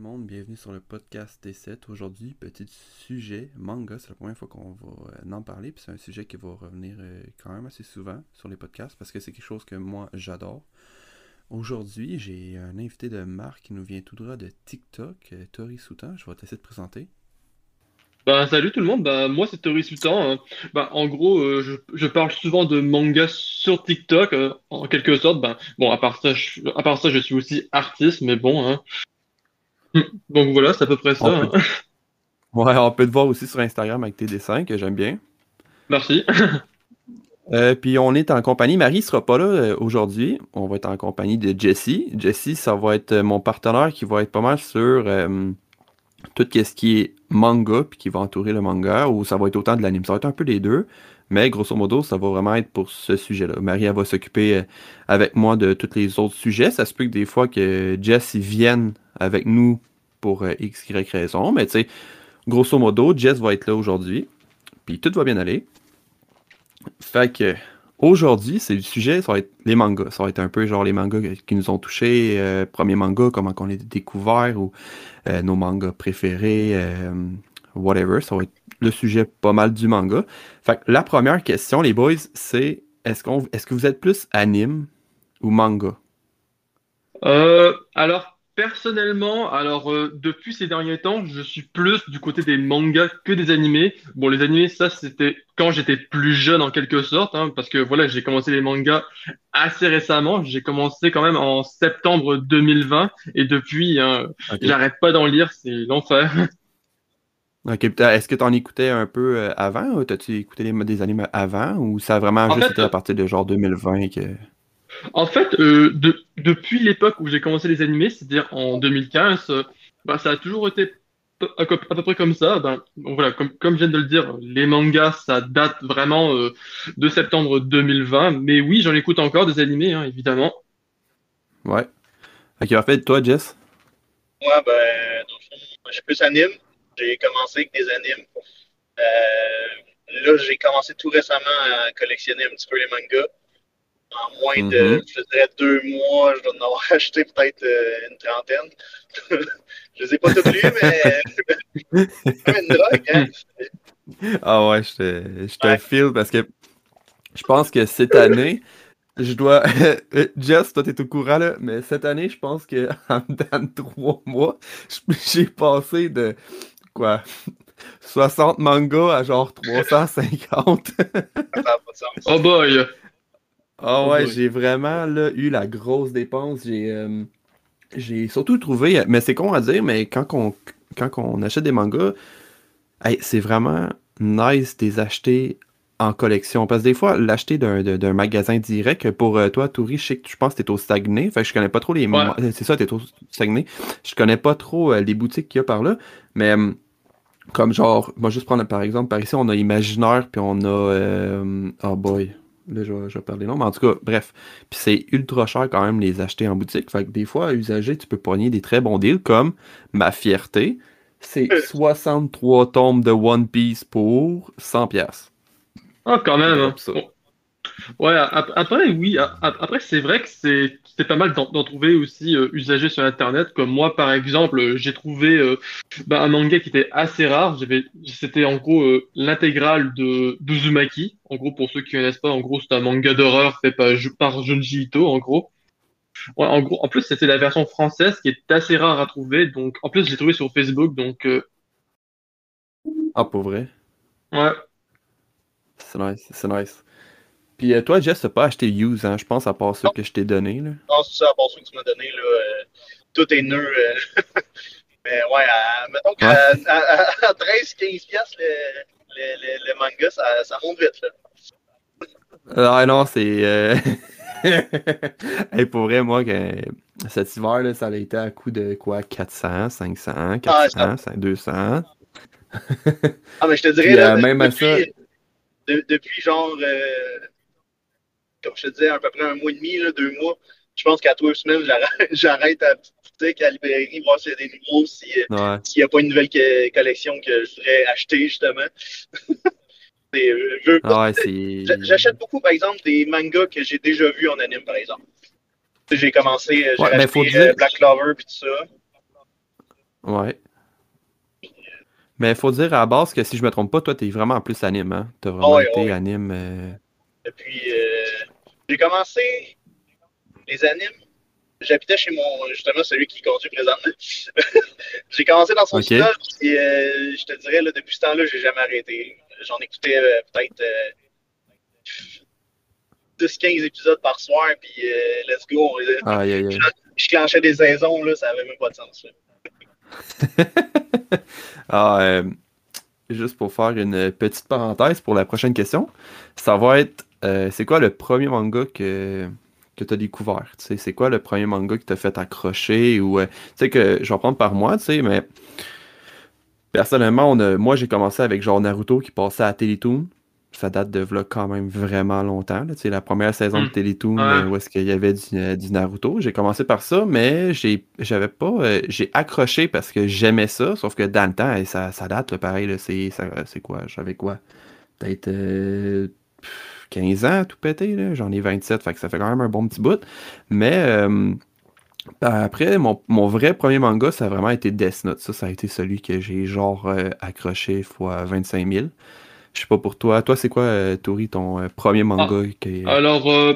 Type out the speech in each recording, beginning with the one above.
le monde, bienvenue sur le podcast T7. Aujourd'hui, petit sujet, manga, c'est la première fois qu'on va euh, en parler, puis c'est un sujet qui va revenir euh, quand même assez souvent sur les podcasts parce que c'est quelque chose que moi j'adore. Aujourd'hui, j'ai un invité de marque qui nous vient tout droit de TikTok, euh, Tori Soutan. Je vais te laisser te présenter. Bah, salut tout le monde, bah, moi c'est Tori Sultan. hein. Bah, en gros, je, parle souvent de manga sur TikTok, en quelque sorte. Bah, bon, à part ça, je, à part ça, je suis aussi artiste, mais bon. Hein. Donc voilà, c'est à peu près ça. On peut- hein. Ouais, on peut te voir aussi sur Instagram avec tes dessins que j'aime bien. Merci. Euh, puis on est en compagnie, Marie sera pas là euh, aujourd'hui. On va être en compagnie de Jessie. Jessie, ça va être euh, mon partenaire qui va être pas mal sur euh, tout ce qui est manga puis qui va entourer le manga ou ça va être autant de l'anime. Ça va être un peu les deux, mais grosso modo, ça va vraiment être pour ce sujet-là. Marie, va s'occuper euh, avec moi de tous les autres sujets. Ça se peut que des fois que Jess vienne avec nous pour euh, x, y raison, mais tu sais, grosso modo, Jess va être là aujourd'hui. Puis tout va bien aller. Fait que aujourd'hui, c'est le sujet, ça va être les mangas. Ça va être un peu genre les mangas qui nous ont touchés, euh, premier manga, comment qu'on les a ou nos mangas préférés, whatever. Ça va être le sujet pas mal du manga. Fait que la première question, les boys, c'est est-ce qu'on est-ce que vous êtes plus anime ou manga? Euh, alors, personnellement, alors euh, depuis ces derniers temps, je suis plus du côté des mangas que des animés. Bon, les animés, ça, c'était quand j'étais plus jeune en quelque sorte, hein, parce que voilà, j'ai commencé les mangas assez récemment. J'ai commencé quand même en septembre 2020, et depuis, hein, j'arrête pas d'en lire, c'est l'enfer. Ok, est-ce que tu en écoutais un peu euh, avant ou t'as-tu écouté les- des animes avant ou ça a vraiment En juste fait, été à partir de genre 2020 que. En fait, euh, de- depuis l'époque où j'ai commencé les animés, c'est-à-dire en 2015, euh, bah, ça a toujours été p- à, peu à peu près comme ça. Ben, bon, voilà, comme, comme je viens de le dire, les mangas, ça date vraiment euh, de septembre 2020. Mais oui, j'en écoute encore des animés, hein, évidemment. Ouais. Ok, en fait, toi, Jess? Moi, ben, je suis plus anime. J'ai commencé avec des animes. Euh, là, j'ai commencé tout récemment à collectionner un petit peu les mangas. En moins de, Mhm. je dirais, deux mois, je dois en avoir acheté peut-être euh, une trentaine. je les ai pas tous lus, mais comme une drogue, hein? Ah ouais, je te, je te Ouais. file parce que je pense que cette année, je dois. Jess, toi, t'es au courant là, mais cette année, je pense que en dedans de trois mois, j'ai passé de quoi? 60 mangas à genre 350. Ça n'a pas de sens. Oh boy! Ah Oh ouais, boy. j'ai vraiment là, eu la grosse dépense. J'ai euh, j'ai surtout trouvé, mais c'est con à dire, mais quand on, quand on achète des mangas, hey, c'est vraiment nice de les acheter en collection. Parce que des fois, l'acheter d'un magasin direct, pour euh, toi, Touri, je sais que je pense que t'es au Saguenay. Fait que je connais pas trop les. Ouais. C'est ça, t'es au Saguenay. Je connais pas trop euh, les boutiques qu'il y a par là. Mais euh, comme genre, moi juste prendre par exemple, par ici, on a Imaginaire, puis on a. euh, oh boy. Là, je vais, je vais parler non, mais en tout cas, bref. Puis c'est ultra cher quand même les acheter en boutique. Fait que des fois, à usager, tu peux pogner des très bons deals comme Ma Fierté. C'est 63 tomes de One Piece pour 100 pièces. Ah, quand même. hein. Bon. Ouais, ap- après, oui, après, c'est vrai que c'est c'est pas mal d'en trouver aussi euh, usagés sur Internet. Comme moi, par exemple, euh, j'ai trouvé euh, bah, un manga qui était assez rare. J'avais, c'était en gros euh, l'intégrale de d'Uzumaki. En gros, pour ceux qui connaissent pas, en gros, c'est un manga d'horreur fait par, par Junji Ito, en gros. Ouais, en gros, en plus, c'était la version française qui est assez rare à trouver. Donc, en plus, je l'ai trouvé sur Facebook. Donc, Ah, pour vrai? ouais. C'est nice, c'est nice. Puis euh, toi, Jess, t'as pas acheté Use, hein? Je pense, à part ceux que je t'ai donné, là. Non, c'est ça, à part ceux que tu m'as donné, là, euh, tout est nœud. euh. mais ouais, à- mettons qu'à à, à- à 13-15 piastres, le, le, le, le manga, ça, ça monte vite, là. Ah non, c'est. euh, hey, pour vrai, moi, que... cet hiver, là, ça a été à coût de quoi? 400, 500, 400, 200. Ah, mais je te dirais, Puis, là, euh, même à depuis, ça- de- depuis genre, euh, comme je te disais, à peu près un mois et demi, là, deux mois, je pense qu'à trois semaines, j'arrête, à boutique, à la librairie, voir s'il y a des nouveaux, euh, Ouais. s'il n'y a pas une nouvelle que- collection que je voudrais acheter, justement. Euh, Ah ouais, J'achète beaucoup, par exemple, des mangas que j'ai déjà vus en anime, par exemple. J'ai commencé, j'ai Ouais, ben, acheté Black Clover puis tout ça. Ouais. Mais il faut dire à la base que si je me trompe pas, toi, t'es vraiment en plus anime, hein? T'as vraiment Ouais, été anime. euh, Depuis, euh, j'ai commencé les animes. J'habitais chez mon, justement, celui qui conduit présentement. j'ai commencé dans son Ok. sous-sol, et euh, je te dirais, là, depuis ce temps-là, j'ai jamais arrêté. J'en écoutais euh, peut-être euh, 10-15 épisodes par soir, puis euh, let's go. aïe. Je clenchais des saisons, là, ça avait même pas de sens. là. Ah, euh, juste pour faire une petite parenthèse pour la prochaine question, ça va être euh, c'est quoi le premier manga que, que tu as découvert? Tu c'est quoi le premier manga qui t'a fait accrocher ou euh, tu sais que je vais prendre par moi, tu sais, mais personnellement, moi j'ai commencé avec genre Naruto qui passait à Télétoon. Ça date de v'là quand même vraiment longtemps. là. La première saison de Mm. Télétoon Ouais. euh, où est-ce qu'il y avait du, euh, du Naruto. J'ai commencé par ça, mais j'ai j'avais pas. euh, j'ai accroché parce que j'aimais ça, sauf que dans le temps, ça, ça date, là, pareil, là, c'est c'est quoi? J'avais quoi? Peut-être euh, pff, 15 ans tout pété, là. J'en ai 27, fait que ça fait quand même un bon petit bout. Mais euh, ben, après, mon, mon vrai premier manga, ça a vraiment été Death Note. Ça, ça a été celui que j'ai genre euh, accroché fois 25 000. Je sais pas pour toi. Toi, c'est quoi, euh, Tori, ton euh, premier manga qui est- Alors, euh,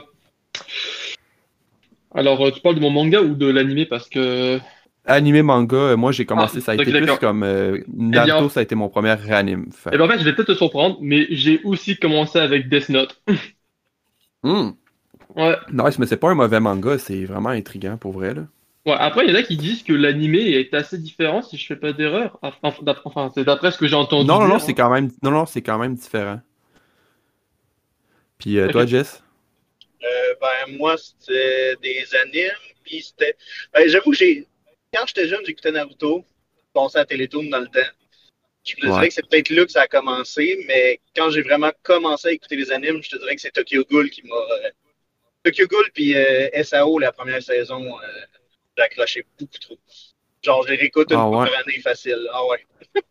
alors euh, tu parles de mon manga ou de l'animé parce que Animé manga, moi j'ai commencé, Ah, ça a été plus comme bien, Naruto, ça a été mon premier anime. Fait- Eh ben, en fait, je vais peut-être te surprendre, mais j'ai aussi commencé avec Death Note. Hmm. Ouais. Nice, mais c'est pas un mauvais manga, c'est vraiment intriguant pour vrai. Là. Ouais, après, il y en a qui disent que l'animé est assez différent, si je fais pas d'erreur. Enfin, d'ap- Enfin, c'est d'après ce que j'ai entendu Non, non, non, c'est quand même, non, non, c'est quand même différent. Puis euh, toi, Jess? Euh, ben, moi, c'était des animes, puis c'était. Ben, j'avoue que j'ai. Quand j'étais jeune, j'écoutais Naruto, je pensais à Télétoon dans le temps. Je me Ouais. dirais que c'est peut-être là que ça a commencé, mais quand j'ai vraiment commencé à écouter les animes, je te dirais que c'est Tokyo Ghoul qui m'a. euh, Tokyo Ghoul puis euh, SAO, la première saison, euh, j'ai accroché beaucoup trop. Genre, je les réécoute une Ah ouais. par année facile. Ah ouais.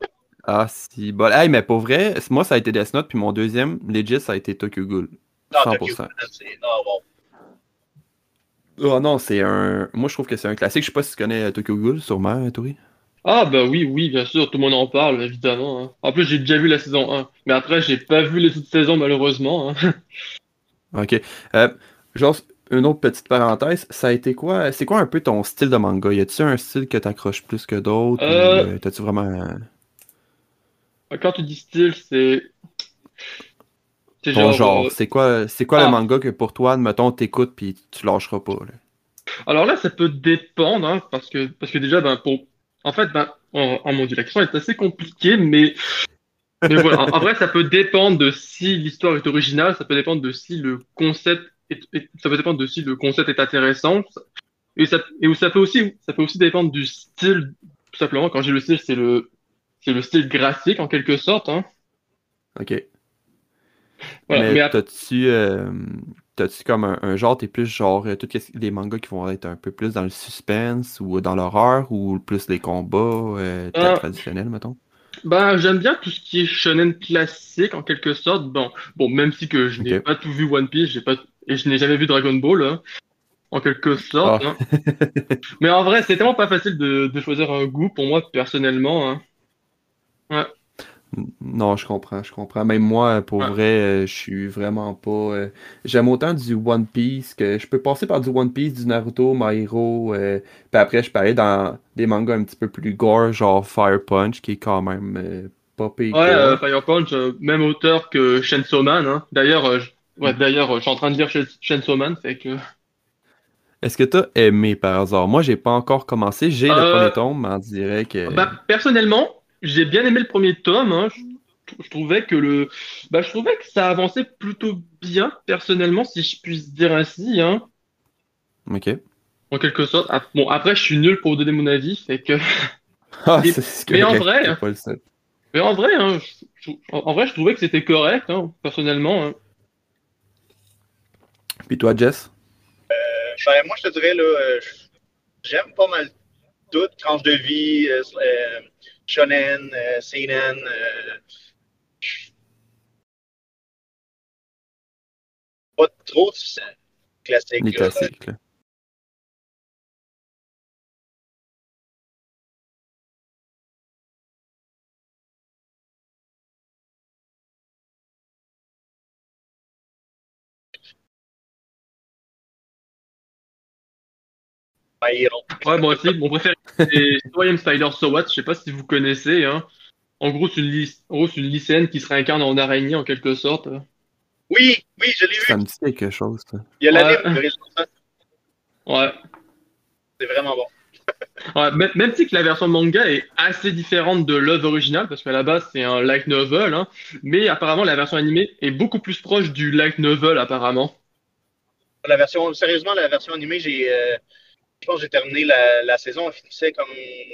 Ah, si, bon. Hey, mais pour vrai, moi ça a été Death Note, puis mon deuxième, legit, ça a été Tokyo Ghoul. Ah, Tokyo 100%. Ghoul, c'est. Ah bon. Oh non, c'est un. Moi je trouve que c'est un classique. Je sais pas si tu connais euh, Tokyo Ghoul, sûrement, Tori? Ah, bah oui, oui, bien sûr, tout le monde en parle, évidemment. hein. En plus, j'ai déjà vu la saison 1, mais après, j'ai pas vu les autres saisons, malheureusement. hein. Ok. Euh, genre, une autre petite parenthèse, ça a été quoi? C'est quoi un peu ton style de manga? Y a-tu un style que t'accroches plus que d'autres? Euh, euh, t'as-tu vraiment. euh, Quand tu dis style, c'est. C'est ton genre. genre? euh, C'est quoi, c'est quoi ah. le manga que pour toi, admettons, t'écoutes puis tu lâcheras pas, là? Alors là, ça peut dépendre, hein, parce que, parce que déjà, ben, pour, en fait, ben, oh, oh mon Dieu, la question est assez compliquée, mais, mais voilà. En, en vrai, ça peut dépendre de si l'histoire est originale, ça peut dépendre de si le concept ça peut dépendre de si le concept est intéressant, et ça, et ça peut aussi, ça peut aussi dépendre du style, tout simplement. Quand j'ai le style, c'est le, c'est le style graphique, en quelque sorte, hein. Ok. Voilà. Mais Mais t'as-tu euh, t'as-tu comme un, un genre, t'es plus genre euh, tous les mangas qui vont être un peu plus dans le suspense ou dans l'horreur ou plus les combats euh, Ah. traditionnels, mettons? Ben, j'aime bien tout ce qui est shonen classique en quelque sorte. Bon, bon, même si que je n'ai pas tout vu One Piece, j'ai pas et je n'ai jamais vu Dragon Ball, hein, en quelque sorte. Ah. hein. Mais en vrai, c'est tellement pas facile de, de choisir un goût pour moi personnellement. hein. Non, je comprends, je comprends. Même moi, pour Ouais. vrai, euh, je suis vraiment pas. euh, J'aime autant du One Piece que je peux passer par du One Piece, du Naruto, My Hero, euh, puis après je peux aller dans des mangas un petit peu plus gore, genre Fire Punch, qui est quand même pas pire Ouais, Fire Punch, même auteur que Chainsaw Man. Hein. D'ailleurs, je- ouais, d'ailleurs, je suis en train de lire Chain- Chainsaw Man, fait que. Est-ce que t'as aimé par hasard? Moi, j'ai pas encore commencé. J'ai le Euh, premier tome, mais on dirait que. Bah, personnellement, j'ai bien aimé le premier tome. hein. Je, je trouvais que le, bah, je trouvais que ça avançait plutôt bien, personnellement, si je puis dire ainsi, hein, Ok. en quelque sorte. Bon, après, je suis nul pour donner mon avis, fait que. Ah, Mais- c'est c'est mais en vrai, hein. le. Mais en vrai, hein, je- je- en vrai, je trouvais que c'était correct, hein, personnellement. Puis toi, Jess? Ben, moi, je te dirais, là, euh, j'aime pas mal tout. Tranche de vie, euh, euh, shonen, euh, seinen. euh, pas trop difficile. Classique. Les classiques, là. Ouais, moi aussi. Mon préféré, c'est Toyam Spider So What. Je sais pas si vous connaissez. Hein. En gros, c'est une, lyc- en gros, c'est une lycéenne qui se réincarne en araignée en quelque sorte. Oui, oui, je l'ai Ça vu. me dit quelque chose. ça. Il y a Ouais. Ouais. C'est vraiment bon. Ouais, même si que la version manga est assez différente de l'œuvre originale, parce qu'à la base c'est un light novel, hein, mais apparemment la version animée est beaucoup plus proche du light novel apparemment. La version, sérieusement, la version animée, j'ai, euh, je pense que j'ai terminé la, la saison, elle finissait comme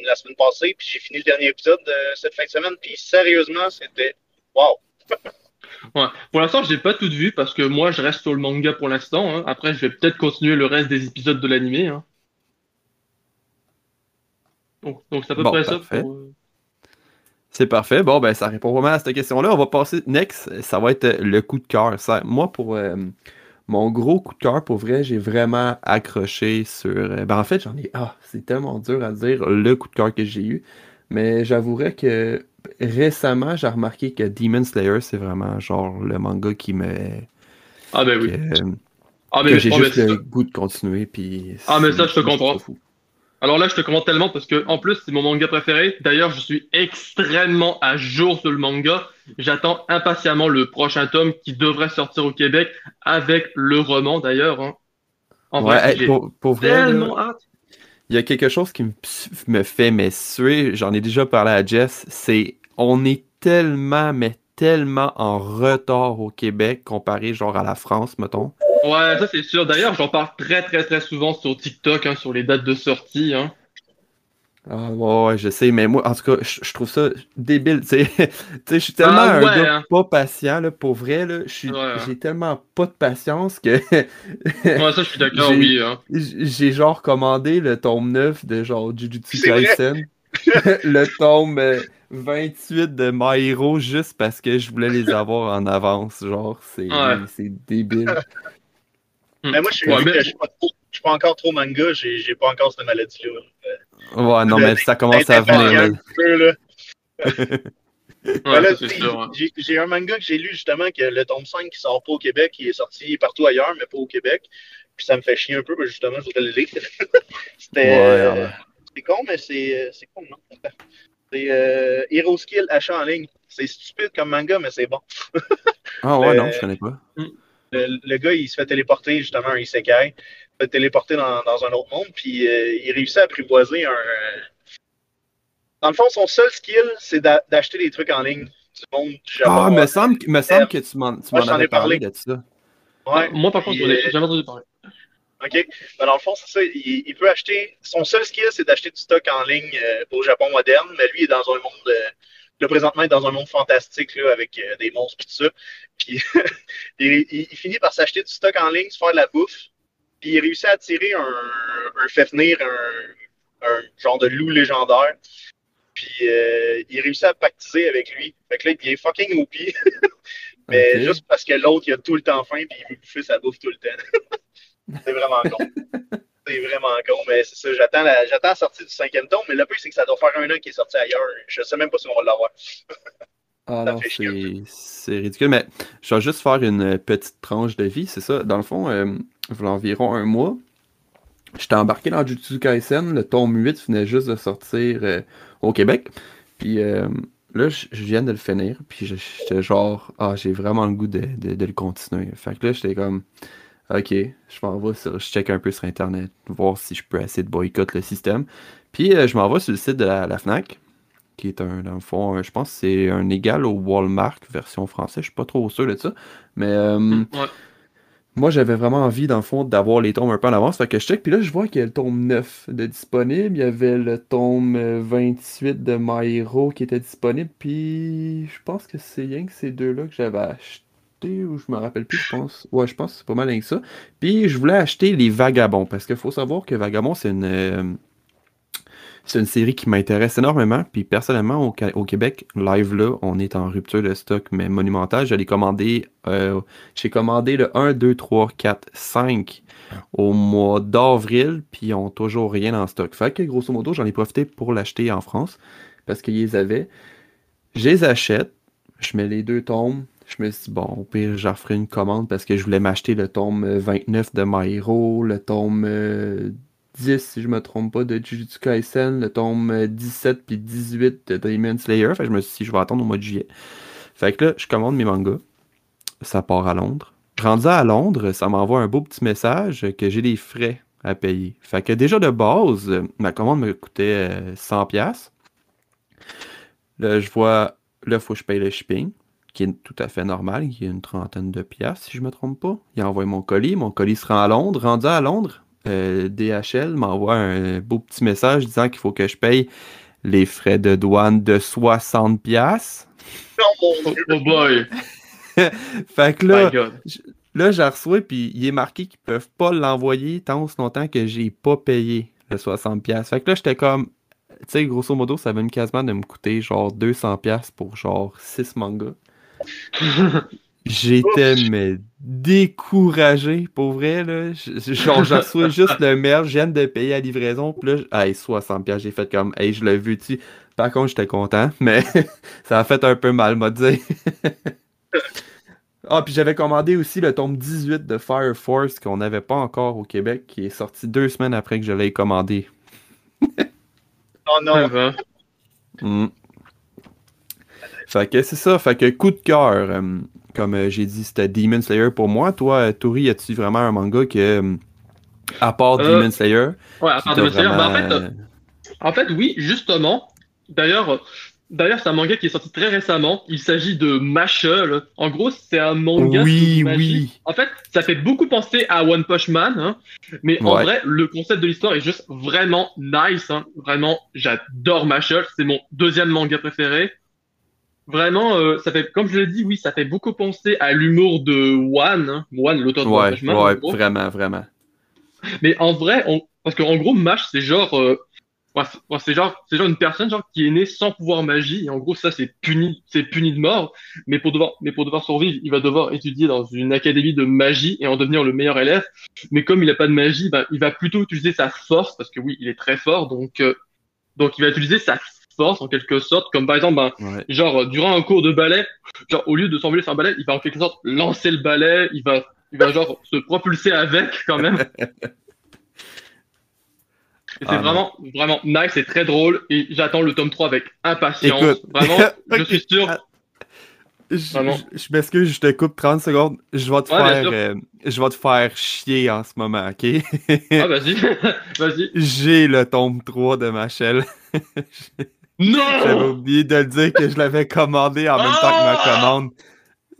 la semaine passée, puis j'ai fini le dernier épisode de cette fin de semaine, puis sérieusement, c'était wow. Ouais. Pour l'instant j'ai pas tout vu parce que moi je reste sur le manga pour l'instant. hein. Après je vais peut-être continuer le reste des épisodes de l'animé. Hein. Donc donc c'est à peu Bon, près ça. parfait. pour, euh, C'est parfait. Bon, ben, ça répond vraiment à cette question-là. On va passer next. Ça va être euh, le coup de cœur. Ça, moi, pour euh, mon gros coup de cœur, pour vrai, j'ai vraiment accroché sur. euh, ben, en fait, j'en ai. Ah, c'est tellement dur à dire le coup de cœur que j'ai eu. Mais j'avouerais que récemment, j'ai remarqué que Demon Slayer, c'est vraiment genre le manga qui me. Ah ben oui. que, Ah que mais, j'ai oh, juste le goût de continuer. Puis Ah, mais ça, je te comprends. fou. Alors là je te comprends tellement parce que en plus c'est mon manga préféré. D'ailleurs je suis extrêmement à jour sur le manga. J'attends impatiemment le prochain tome qui devrait sortir au Québec avec le roman d'ailleurs. hein. En Ouais, vrai, hey, pour, pour vrai, là, tellement hâte. Il y a quelque chose qui me, me fait mais suer, j'en ai déjà parlé à Jess, c'est on est tellement, mais tellement en retard au Québec comparé genre à la France, mettons. Ouais, ça c'est sûr. D'ailleurs, j'en parle très très très souvent sur TikTok, hein, sur les dates de sortie. Hein. Ah ouais, ouais, je sais, mais moi, en tout cas, je, je trouve ça débile, tu sais. Tu sais, je suis tellement Ah, un ouais, gars hein. pas patient, là, pour vrai, là, je suis, Ouais, hein. j'ai tellement pas de patience que Ouais, ça je suis d'accord, J'ai- oui. Hein. j'ai genre commandé le tome 9 de genre Jujutsu? Kaisen, le tome euh, 28 de My Hero juste parce que je voulais les avoir en avance, genre, c'est Ouais. c'est débile. Mais moi, je suis Ouais, vu mais- que je suis pas, trop- je suis pas encore trop manga, j'ai j'ai pas encore cette maladie-là. Ouais, non, mais ça commence à D'être impatient venir. Ouais, Ben j'ai un manga que j'ai lu justement que le tome 5 qui sort pas au Québec, il est sorti partout ailleurs, mais pas au Québec. Puis ça me fait chier un peu, parce que justement, je voudrais le lire. C'était. Ouais, euh. C'est con, mais c'est euh, c'est con, non? C'est euh, Hero Skill achat en ligne. C'est stupide comme manga, mais c'est bon. Ah ouais, Euh, non, je connais pas. Le, le gars, il se fait téléporter justement un isekai. Il se fait téléporter dans, dans un autre monde, puis euh, il réussit à apprivoiser un. euh, Dans le fond, son seul skill, c'est d'a- d'acheter des trucs en ligne du monde du Japon. Ah, me semble, que- me semble que tu m'en tu m'en avais parlé parlé. de ça. Ouais. Moi par contre, Puis, j'en ai euh, jamais entendu parler. OK. Ben, dans le fond, c'est ça. Il, il peut acheter. Son seul skill, c'est d'acheter du stock en ligne euh, au Japon moderne, mais lui, il est dans un monde. Là, présentement, il est dans un monde fantastique, là, avec euh, des monstres et tout ça. Puis, il, il- il finit par s'acheter du stock en ligne, se faire de la bouffe. Puis, il réussit à attirer un, un Fefnir, un, un genre de loup légendaire. Puis, euh, il réussit à pactiser avec lui. Fait que là, il est fucking OP. mais juste parce que l'autre, il a tout le temps faim, puis il veut bouffer sa bouffe tout le temps. c'est vraiment con. C'est vraiment con, mais c'est ça. J'attends la, j'attends la sortie du cinquième tome, mais le plus, c'est que ça doit faire un an qu'il est sorti ailleurs. Je sais même pas si on va l'avoir. Ah non, c'est ridicule, mais je vais juste faire une petite tranche de vie, c'est ça. Dans le fond, euh, il y a environ un mois, j'étais embarqué dans Jujutsu Kaisen, le tome 8 venait juste de sortir euh, au Québec, puis euh, là, je viens de le finir, puis je- j'étais genre, ah, j'ai vraiment le goût de, de- de le continuer. Fait que là, j'étais comme, ok, je m'en vais sur, je check un peu sur Internet, voir si je peux essayer de boycotter le système. Puis euh, je m'en vais sur le site de la, la FNAC, qui est un, dans le fond, un- je pense que c'est un égal au Walmart version française, je suis pas trop sûr de ça. Mais euh, Ouais. moi, j'avais vraiment envie, dans le fond, d'avoir les tomes un peu en avance. Fait que je check, puis là, je vois qu'il y a le tome 9 de disponible. Il y avait le tome euh, 28 de My Hero qui était disponible. Puis je pense que c'est rien que ces deux-là que j'avais acheté, ou je me rappelle plus, je pense. Ouais, je pense que c'est pas mal que ça. Puis je voulais acheter les Vagabonds, parce qu'il faut savoir que Vagabond, c'est une. euh, c'est une série qui m'intéresse énormément. Puis personnellement, au, au Québec, live là, on est en rupture de stock, mais monumentale. Je l'ai commandé. euh, J'ai commandé le 1, 2, 3, 4, 5 au mois d'avril, puis ils ont toujours rien en stock. Fait que grosso modo, j'en ai profité pour l'acheter en France parce qu'ils les avaient. Je les achète, je mets les deux tomes. Je me suis dit, bon, au pire, j'en ferai une commande parce que je voulais m'acheter le tome euh, 29 de My Hero, le tome euh, 10, si je me trompe pas, de Jujutsu Kaisen, le tome 17 puis 18 de Demon Slayer. Fait que je me suis dit, je vais attendre au mois de juillet. Fait que là, je commande mes mangas. Ça part à Londres. Rendu à Londres, ça m'envoie un beau petit message que j'ai des frais à payer. Fait que déjà de base, ma commande me coûtait 100$. Là, je vois, là, il faut que je paye le shipping qui est tout à fait normal, qui est une trentaine de piastres, si je me trompe pas. Il envoie mon colis, mon colis sera à Londres. Rendu à Londres, euh, DHL m'envoie un beau petit message disant qu'il faut que je paye les frais de douane de 60 piastres. Oh, oh boy! fait que là, là, je reçois, puis il est marqué qu'ils peuvent pas l'envoyer tant longtemps que j'ai pas payé le 60 piastres. Fait que là, j'étais comme, tu sais, grosso modo, ça va quasiment de me coûter genre 200 piastres pour genre 6 mangas. J'étais mais découragé, pour vrai, là. Genre, je reçois juste le mail, je viens de payer la livraison, puis là, hey, 60 pièces j'ai fait comme, hey, je l'ai vu, tu Par contre, j'étais content, mais ça a fait un peu mal, m'a dit. ah, puis j'avais commandé aussi le tome 18 de Fire Force qu'on n'avait pas encore au Québec, qui est sorti deux semaines après que je l'ai commandé. oh non! Mm. Fait que c'est ça, fait que coup de cœur. Euh, comme euh, j'ai dit, c'était Demon Slayer pour moi. Toi, euh, Tori, as-tu vraiment un manga que, à part Demon Slayer Ouais, à part Demon Slayer, bah, en, fait, en fait, oui, justement. D'ailleurs, D'ailleurs, c'est un manga qui est sorti très récemment. Il s'agit de Mashal. En gros, c'est un manga. Oui, oui. En fait, ça fait beaucoup penser à One Punch Man, hein. mais en vrai, le concept de l'histoire est juste vraiment nice. Hein. Vraiment, j'adore Mashal. C'est mon deuxième manga préféré. Vraiment, euh, ça fait, comme je l'ai dit, oui, ça fait beaucoup penser à l'humour de One, hein. One, l'auteur de ouais, Ouais, vraiment, vraiment. Mais en vrai, on... parce qu'en gros, Mash, c'est genre, euh... c'est genre, c'est genre une personne genre qui est née sans pouvoir magie. Et en gros, ça, c'est puni, c'est puni de mort. Mais pour devoir, mais pour devoir survivre, il va devoir étudier dans une académie de magie et en devenir le meilleur élève. Mais comme il a pas de magie, ben, il va plutôt utiliser sa force parce que oui, il est très fort, donc, euh, donc il va utiliser sa en quelque sorte, comme par exemple, ben, genre durant un cours de ballet, genre au lieu de s'envoler sur un ballet, il va en quelque sorte lancer le ballet, il va, il va genre se propulser avec quand même. Et c'est ah, vraiment, vraiment nice et très drôle. Et j'attends le tome 3 avec impatience. vraiment, je suis sûr. Je, m'excuse, je te coupe 30 secondes. Je vais te faire, euh, je vais te faire chier en ce moment, ok? ah, vas-y, vas-y. J'ai le tome 3 de ma chaîne. Non! J'avais oublié de le dire que je l'avais commandé en même temps que ma ah! commande.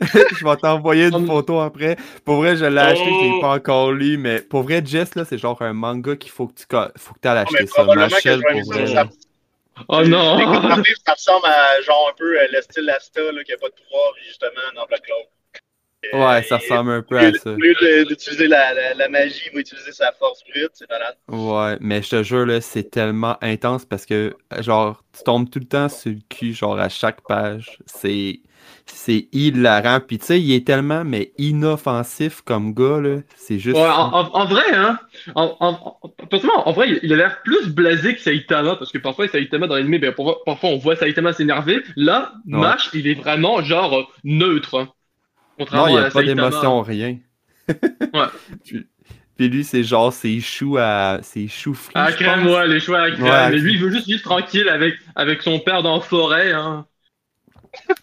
je vais t'envoyer une photo après. Pour vrai, je l'ai acheté, je l'ai oh! pas encore lu, mais pour vrai, Jess, là, c'est genre un manga qu'il faut que tu faut que ailles acheter ça. Machel, pour vrai. Ça... Oh non! ça ressemble à genre un peu euh, le style Asta, là, qui a pas de pouvoir, justement, dans Black Cloud. Ouais, ça ressemble un peu à ça. Au lieu d'utiliser la, la, magie, il va utiliser sa force brute, c'est malade. Ouais, mais je te jure, là, c'est tellement intense parce que, genre, tu tombes tout le temps sur le cul, genre, à chaque page. C'est. C'est hilarant. Puis, tu sais, il est tellement, mais inoffensif comme gars, là. C'est juste. Ouais, en, vrai, hein. En, en, vrai, il a l'air plus blasé que Saitama, parce que parfois, Saitama dans l'anime, ben, parfois, on voit Saitama s'énerver. Là, Mash, il est vraiment, genre, neutre. Hein non, il n'y a pas d'émotion, rien. ouais. Puis, lui, c'est genre ses choux à. ses choux frits. À crème, ouais, les choux à crème. Mais lui, il veut juste vivre tranquille avec, avec son père dans la forêt, hein.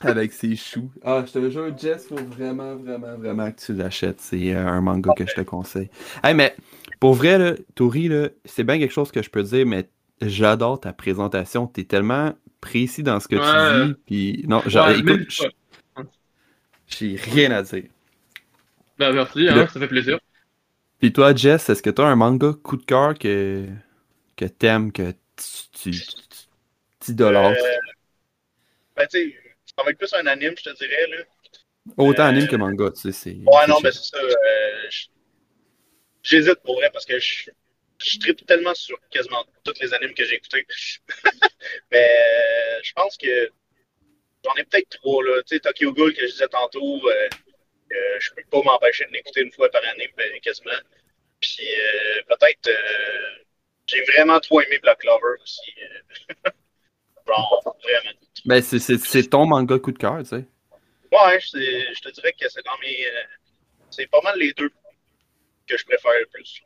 avec ses choux. Ah, je te jure, Jess, faut vraiment, vraiment, vraiment que tu l'achètes. C'est euh, un manga que je te conseille. Hey, mais pour vrai, là, Tori, c'est bien quelque chose que je peux dire, mais j'adore ta présentation. T'es tellement précis dans ce que tu dis. Puis, non, genre, écoute, j'ai rien à dire. Ben merci, hein, ça fait plaisir. Puis toi, Jess, est-ce que tu as un manga coup de cœur que, que t'aimes, que tu, tu, Euh, ben tu sais, ça va être plus un anime, je te dirais. Là. Autant euh, anime que manga, tu sais. c'est... Ouais, non, mais c'est ça. Euh, j'hésite pour vrai parce que je, je tripe tellement sur quasiment toutes les animes que j'ai écoutées. mais je pense que J'en ai peut-être trois, là. Tu sais, Tokyo Ghoul que je disais tantôt, euh, euh, je peux pas m'empêcher de l'écouter une fois par année, ben, quasiment. Puis euh, peut-être, euh, j'ai vraiment trop aimé Black Clover aussi. Genre, vraiment. Ben, c'est ton manga coup de cœur, tu sais. Ouais, je te dirais que c'est dans mes. c'est pas mal les deux que je préfère le plus.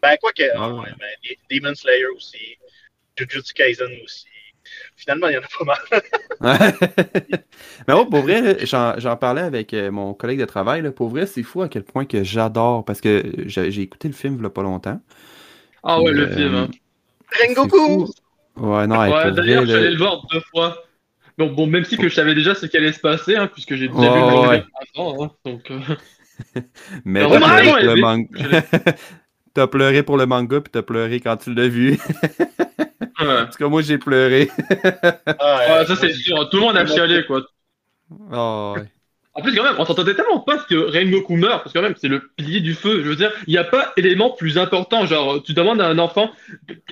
Ben, quoi que, Ah, ouais, ben, Demon Slayer aussi, Jujutsu Kaisen aussi. Finalement, il y en a pas mal. Mais oh, pour vrai, j'en parlais avec euh, mon collègue de travail. Là, pour vrai, c'est fou à quel point que j'adore. Parce que j'ai écouté le film il y a pas longtemps. Ah ouais, le Euh, film. Hein. Rengoku! Ouais, non, Ouais, d'ailleurs, vrai, je suis allé là, le voir deux fois. Bon, bon même si que je savais déjà ce qui allait se passer, hein, puisque j'ai déjà vu le manga ouais. avant, hein, donc, euh, mais Oh t'as pleuré pour le manga. T'as pleuré pour le manga, puis t'as pleuré quand tu l'as vu. En tout cas, moi, j'ai pleuré. Ah, Ouais, ça c'est sûr, tout le monde a chialé quoi. Oh, ouais. En plus, quand même, on s'entendait tellement pas que Rengoku meurt, parce que quand même, c'est le pilier du feu. Je veux dire, il n'y a pas élément plus important. Genre, tu demandes à un enfant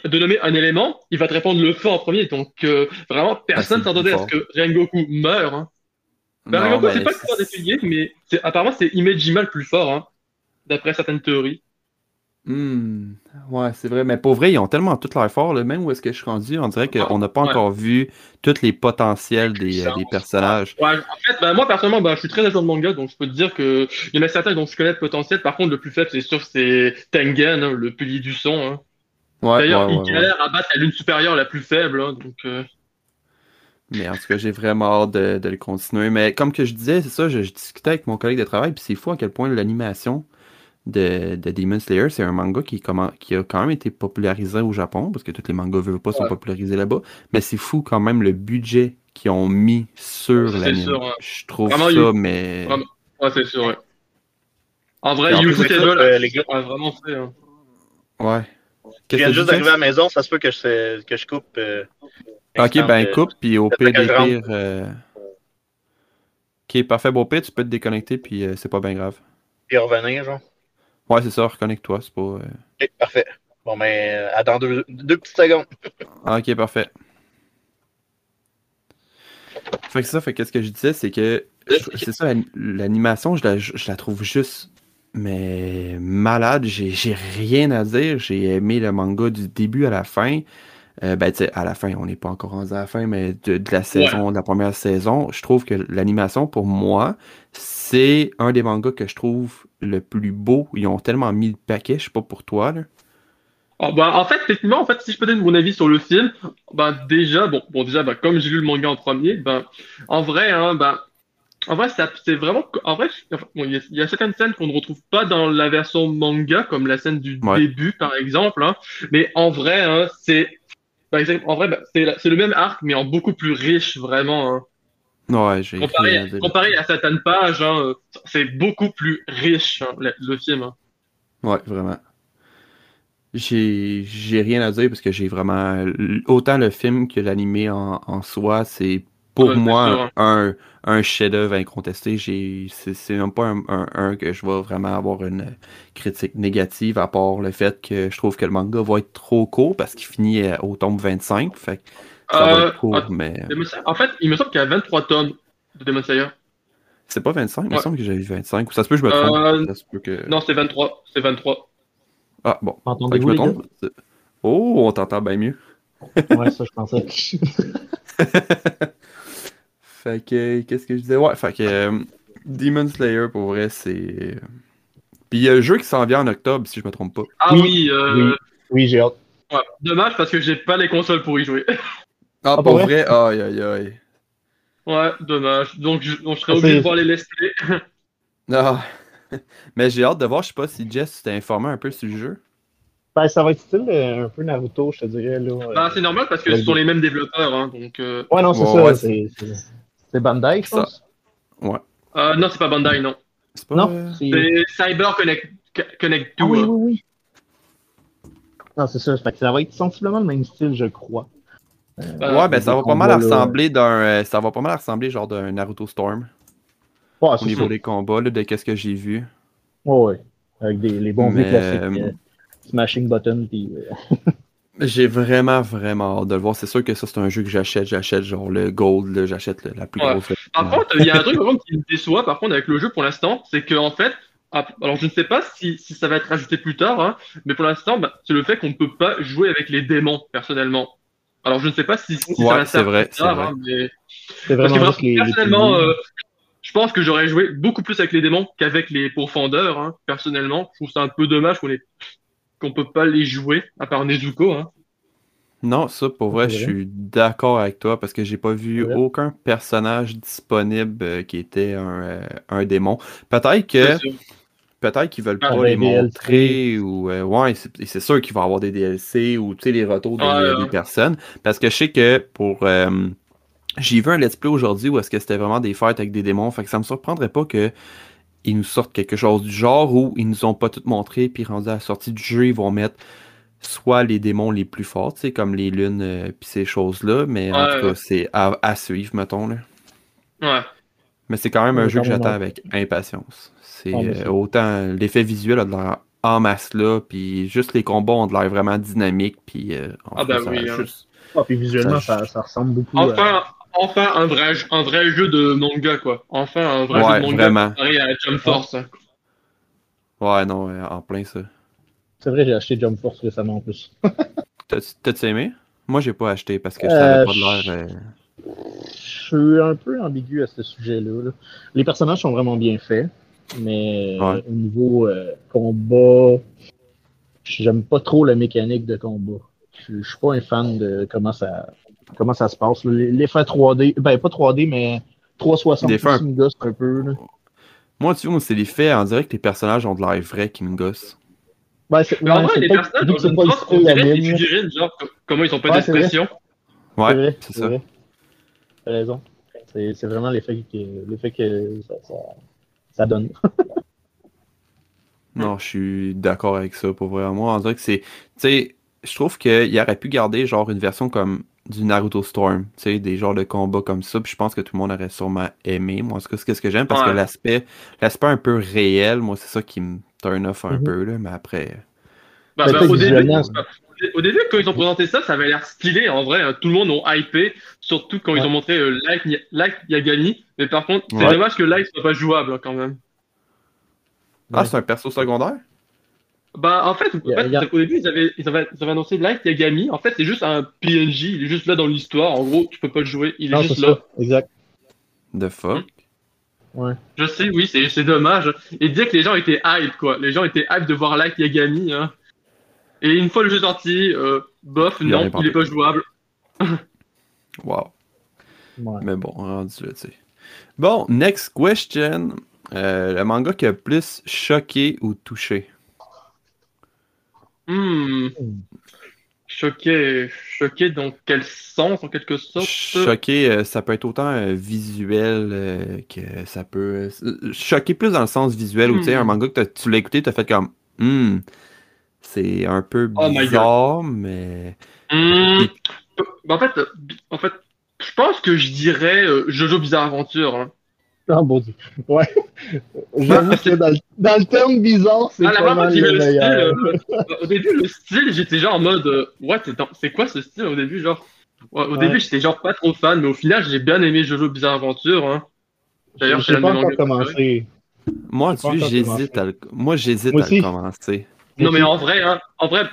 de nommer un élément, il va te répondre le feu en premier. Donc, euh, vraiment, personne Ah, s'attendait à ce que Rengoku meure. Hein. Ben, Non, Rengoku, c'est pas le fort des piliers, mais apparemment, c'est Imejima le plus fort, hein, d'après certaines théories. Hmm, Ouais, c'est vrai. Mais pour vrai, ils ont tellement tout leur fort, là, même où est-ce que je suis rendu, on dirait qu'on n'a pas Ouais. encore vu tous les potentiels des, euh, des personnages. Ouais, en fait, ben, moi, personnellement, ben, je suis très à jour de manga, donc je peux te dire que il y en a certains dont je connais le potentiel. Par contre, le plus faible, c'est sûr, c'est Tengen, hein, le pilier du son. Hein. Ouais, D'ailleurs, il galère à battre la lune supérieure la plus faible, hein, donc. euh, Mais en tout cas, j'ai vraiment hâte de, de le continuer. Mais comme que je disais, c'est ça, je, je discutais avec mon collègue de travail, puis c'est fou à quel point l'animation de, de Demon Slayer, c'est un manga qui, comment- qui a quand même été popularisé au Japon, parce que tous les mangas veulent pas sont Ouais. popularisés là-bas. Mais c'est fou quand même le budget qu'ils ont mis sur C'est l'anime. ouais. Je trouve Vraiment, ça, mais. Vraiment. Ouais, c'est sûr, ouais. En vrai, Et en plus Yuzu euh, les gars- a vraiment fait. hein. Ouais. Je viens juste d'arriver à la maison, ça se peut que je, que je coupe. euh, Ok, l'instant ben de- coupe, puis au pire des background. pires. euh, Ok, parfait, beau pire, tu peux te déconnecter, puis euh, c'est pas bien grave. Puis revenir, genre. Ouais, c'est ça, reconnecte-toi, c'est pas. euh, Ok, parfait. Bon, ben, euh, attends deux, deux petites secondes. Ah, ok, parfait. Fait que ça, fait que ce que je disais, c'est que c'est ça, l'an- l'animation, je la, je la trouve juste mais malade. J'ai j'ai rien à dire. J'ai aimé le manga du début à la fin. Euh, ben, tu sais, à la fin, on n'est pas encore rendu à la fin, mais de, de la saison, de la première saison, je trouve que l'animation, pour moi, c'est un des mangas que je trouve le plus beau. Ils ont tellement mis le paquet, je sais pas pour toi, là. Ah, bah, en fait, effectivement, en fait, si je peux donner mon avis sur le film, ben déjà, bon, bon déjà, ben, comme j'ai lu le manga en premier, ben en vrai, hein, ben en vrai, c'est vraiment, en vrai, bon, il y a, il y a certaines scènes qu'on ne retrouve pas dans la version manga, comme la scène du Ouais. début, par exemple, hein, mais en vrai, hein, c'est, par exemple, en vrai, ben, c'est la- le même arc, mais en beaucoup plus riche, vraiment. Hein. Ouais, j'ai rien à Comparé, comparé à certaines pages, hein, c'est beaucoup plus riche, hein, le, le film. Ouais, vraiment. J'ai j'ai rien à dire parce que j'ai vraiment. Autant le film que l'animé en, en soi, c'est pour moi un, un chef-d'œuvre incontesté. C'est même pas un, un- un que je vais vraiment avoir une critique négative à part le fait que je trouve que le manga va être trop court parce qu'il finit euh, au tome 25. Fait que ça va Euh, être court, ah, mais. En fait, il me semble qu'il y a 23 tomes de Demon Slayer. C'est pas 25, il me semble que j'avais vu 25. Ou ça se peut que je me trompe. Euh, Ça se peut que... Non, c'est 23. C'est 23. Ah bon. Fait que je Entendez-vous, me les gars? trompe. C'est- Oh, on t'entend bien mieux. Ouais, ça, je pensais. Fait que, qu'est-ce que je disais? Ouais, fait que euh, Demon Slayer, pour vrai, c'est. Puis il y a un jeu qui s'en vient en octobre, si je me trompe pas. Ah Oui, oui, euh, oui. Oui, j'ai hâte. ouais. dommage parce que j'ai pas les consoles pour y jouer. Ah, pour pour vrai? vrai? Aïe, aïe, aïe. Ouais, dommage. Donc je, donc, je serais Ah, obligé de voir les play. Ah. Mais j'ai hâte de voir, je sais pas si Jess t'es informé un peu sur le jeu. Ben, ça va être style euh, un peu Naruto, je te dirais. Là, euh. Bah, c'est normal parce que ce sont les mêmes développeurs. Hein, donc, euh... Ouais, non, c'est ça. ouais, c'est- c'est c'est Bandai, je Ça. pense. Ouais. euh, non, c'est pas Bandai, non. C'est pas. Non, euh, c'est. C'est Cyber Connect, Connect 2. Ah oui, hein. oui, oui. Non, c'est ça. Fait que ça va être sensiblement le même style, je crois. Euh, Ouais, ben ça va pas mal ressembler d'un. euh, Ça va pas mal ressembler genre d'un Naruto Storm. Ouais, Au niveau ça. des combats, là, de qu'est-ce que j'ai vu. Ouais, ouais. Avec des, les bons vieux Mais, classiques. euh, euh, smashing button, puis. J'ai vraiment, vraiment hâte de le voir. C'est sûr que ça, c'est un jeu que j'achète. J'achète genre le Gold, j'achète la plus Ouais. grosse. Par contre, il y a un truc par contre, qui me déçoit par contre avec le jeu pour l'instant, c'est que en fait, ap- alors je ne sais pas si, si ça va être rajouté plus tard, hein, mais pour l'instant, bah, c'est le fait qu'on ne peut pas jouer avec les démons personnellement. Alors je ne sais pas si, si ça Ouais, va c'est faire vrai, plus tard, c'est vrai. hein, mais C'est parce vraiment que les personnellement, euh, je pense que j'aurais joué beaucoup plus avec les démons qu'avec les pourfendeurs. Hein, personnellement, je trouve ça un peu dommage qu'on ait qu'on peut pas les jouer, à part Nezuko. Hein. Non, ça, pour vrai, je suis d'accord avec toi parce que j'ai pas vu aucun personnage disponible euh, qui était un, euh, un démon. Peut-être que peut-être qu'ils veulent Ah, pas les DLC. montrer ou euh, ouais, c'est sûr qu'il va y avoir des DLC ou tu sais les retours des, ouais. personnes parce que je sais que pour euh, j'ai vu un let's play aujourd'hui où est-ce que c'était vraiment des fights avec des démons, fait que ça me surprendrait pas que ils nous sortent quelque chose du genre où ils nous ont pas tout montré puis rendu à la sortie du jeu, ils vont mettre soit les démons les plus forts, tu sais comme les lunes euh, puis ces choses-là, mais en tout cas, ouais. c'est à, à suivre mettons là. Ouais. Mais c'est quand même un jeu que j'attends avec impatience. C'est euh, aussi. autant l'effet visuel a de l'air en masse là, puis juste les combats ont de l'air vraiment dynamiques, puis euh, en Ah tout cas, ça oui, hein. juste- Ah, puis visuellement, Ça- ça, ça ressemble beaucoup à. Enfin, un vrai, un vrai jeu de manga, quoi. Enfin, un vrai Ouais, jeu de manga vraiment. comparé à Jump Force. hein. Ouais, non, euh, en plein ça. C'est vrai, j'ai acheté Jump Force récemment en plus. T'as- T'as-tu aimé? Moi, j'ai pas acheté parce que Euh, ça avait pas de l'air. euh, Je suis un peu ambigu à ce sujet-là. là. Les personnages sont vraiment bien faits, mais euh, Ouais. au niveau euh, combat, j'aime pas trop la mécanique de combat. Je suis pas un fan de comment ça comment ça se passe. L'effet 3D, ben pas 3D, mais 360 Des fois, aussi me gosse un peu. Là. Moi, tu vois, c'est les faits. On dirait que les personnages ont de l'air vrais qui me gossent. Ben, c'est Mais en vrai, les personnages vu dans que c'est Jump pas le Force, on style dirait des anime, là. figurines, genre, co- comment ils ont pas Ouais, vrai. d'expression. Ouais, c'est vrai, ça. vrai. T'as raison. C'est c'est vraiment l'effet que, l'effet que ça, ça, ça donne. Non, je suis d'accord avec ça, pour vrai. Moi, on dirait que c'est. Tu sais, je trouve qu'il aurait pu garder genre une version comme du Naruto Storm, tu sais, des genres de combats comme ça, puis je pense que tout le monde aurait sûrement aimé. Moi, en tout cas, c'est qu'est-ce que j'aime, parce que l'aspect l'aspect un peu réel, moi, c'est ça qui me turn off un Mhm. peu, là, mais après. Bah, bah, au, début, visuellement, au début, quand ils ont présenté ça, ça avait l'air stylé. En vrai, hein. tout le monde ont hypé, surtout quand ils ont montré euh, Light Yagami. Mais par contre, c'est Ouais. dommage que Light soit pas jouable hein, quand même. Ah, Ouais. c'est un perso secondaire? Bah, en fait, en Y a- fait, y a- au début, ils avaient, ils, avaient, ils avaient annoncé Light Yagami. En fait, c'est juste un PNJ. Il est juste là dans l'histoire. En gros, tu peux pas le jouer. Il est Non, juste là. ça, exact. The fuck? Ouais. Je sais, oui, c'est c'est dommage. Et dire que les gens étaient hype, quoi. Les gens étaient hype de voir Light Yagami. Hein. Et une fois le jeu sorti, euh, bof, Il non, il est pas jouable. Wow. Ouais. Mais bon, rendu là, tu sais. Bon, next question. Euh, le manga qui a le plus choqué ou touché? Hmm. Hmm. Choqué, choqué dans quel sens, en quelque sorte? Choqué, euh, ça peut être autant euh, visuel euh, que ça peut. choqué plus dans le sens visuel, où tu sais, Hmm. un manga que tu l'as écouté, t'as fait comme. Hmm, c'est un peu Oh bizarre, mais. Hmm. Bah, en fait, en fait, je pense que je dirais euh, Jojo Bizarre Aventure. hein. Ah, bon Dieu. Ouais. J'avoue que dans le, dans le terme bizarre, c'est Ah, pas mal que j'ai vu le le style, euh, au début, le style, j'étais genre en mode, euh, what, c'est c'est quoi ce style au début, genre? Ouais, au Ouais. début, j'étais genre pas trop fan, mais au final, j'ai bien aimé Jojo Bizarre Aventure. Hein. D'ailleurs, J'ai pas encore commencé. Moi, j'hésite à le... Moi, j'hésite à le commencer. Non, mais en vrai, hein, en vrai,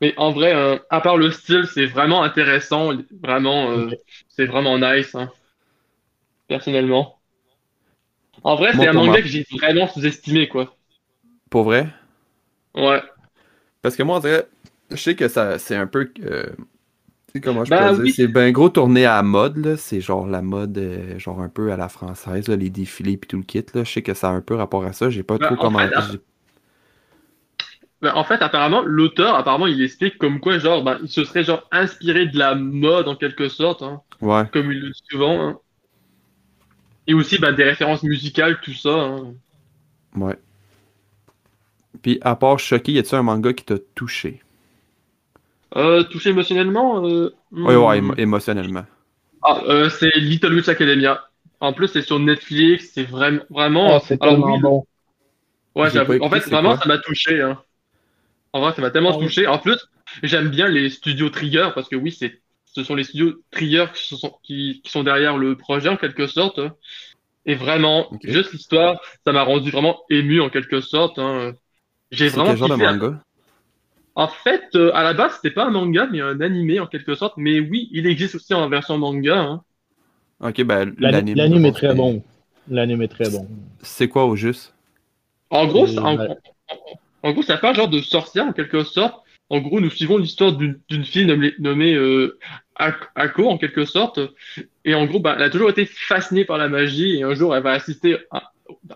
mais en vrai, euh, à part le style, c'est vraiment intéressant, vraiment, euh, c'est vraiment nice, hein, personnellement. En vrai, c'est un manga ma- que j'ai vraiment sous-estimé, quoi. Pour vrai? Ouais. Parce que moi, on dirait, je sais que ça, c'est un peu. euh, tu sais comment je Bah peux dire? C'est ben gros tourné à la mode, là. C'est genre la mode, euh, genre un peu à la française, là, les défilés puis tout le kit, là. Je sais que ça a un peu rapport à ça. J'ai pas Bah, trop en comment. fait, Ben, en fait, apparemment, l'auteur, apparemment, il explique comme quoi, genre, ben, il se serait, genre, inspiré de la mode, en quelque sorte, hein, Ouais. comme il le dit souvent, hein. Et aussi, ben, des références musicales, tout ça, hein. Ouais. Puis, à part choqué, y a-tu un manga qui t'a touché? Euh, touché émotionnellement, euh, Ouais, ouais, hmm. émo- émotionnellement. Ah, euh, c'est Little Witch Academia. En plus, c'est sur Netflix, c'est vraiment, vraiment, Oh, c'est oui, bon. Ouais, En fait, vraiment, ça m'a touché. Hein. En vrai, ça m'a tellement Ah oui. touché. En plus, j'aime bien les studios Trigger parce que oui, c'est, ce sont les studios Trigger qui sont, qui, qui sont derrière le projet en quelque sorte. Et vraiment, juste l'histoire, ça m'a rendu vraiment ému en quelque sorte. Hein. J'ai C'est vraiment quel genre de kiffé. manga? En fait, euh, à la base, c'était pas un manga, mais un animé en quelque sorte. Mais oui, il existe aussi en version manga. Hein. Ok, ben, L'ani- l'anime. Est très c'est- bon. L'anime est très bon. C'est quoi au juste? En gros, Et en, ouais. en- En gros, ça parle genre de sorcière en quelque sorte. En gros, nous suivons l'histoire d'une d'une fille nommée, nommée euh, Ak- Ako en quelque sorte. Et en gros, bah, elle a toujours été fascinée par la magie et un jour, elle va assister à-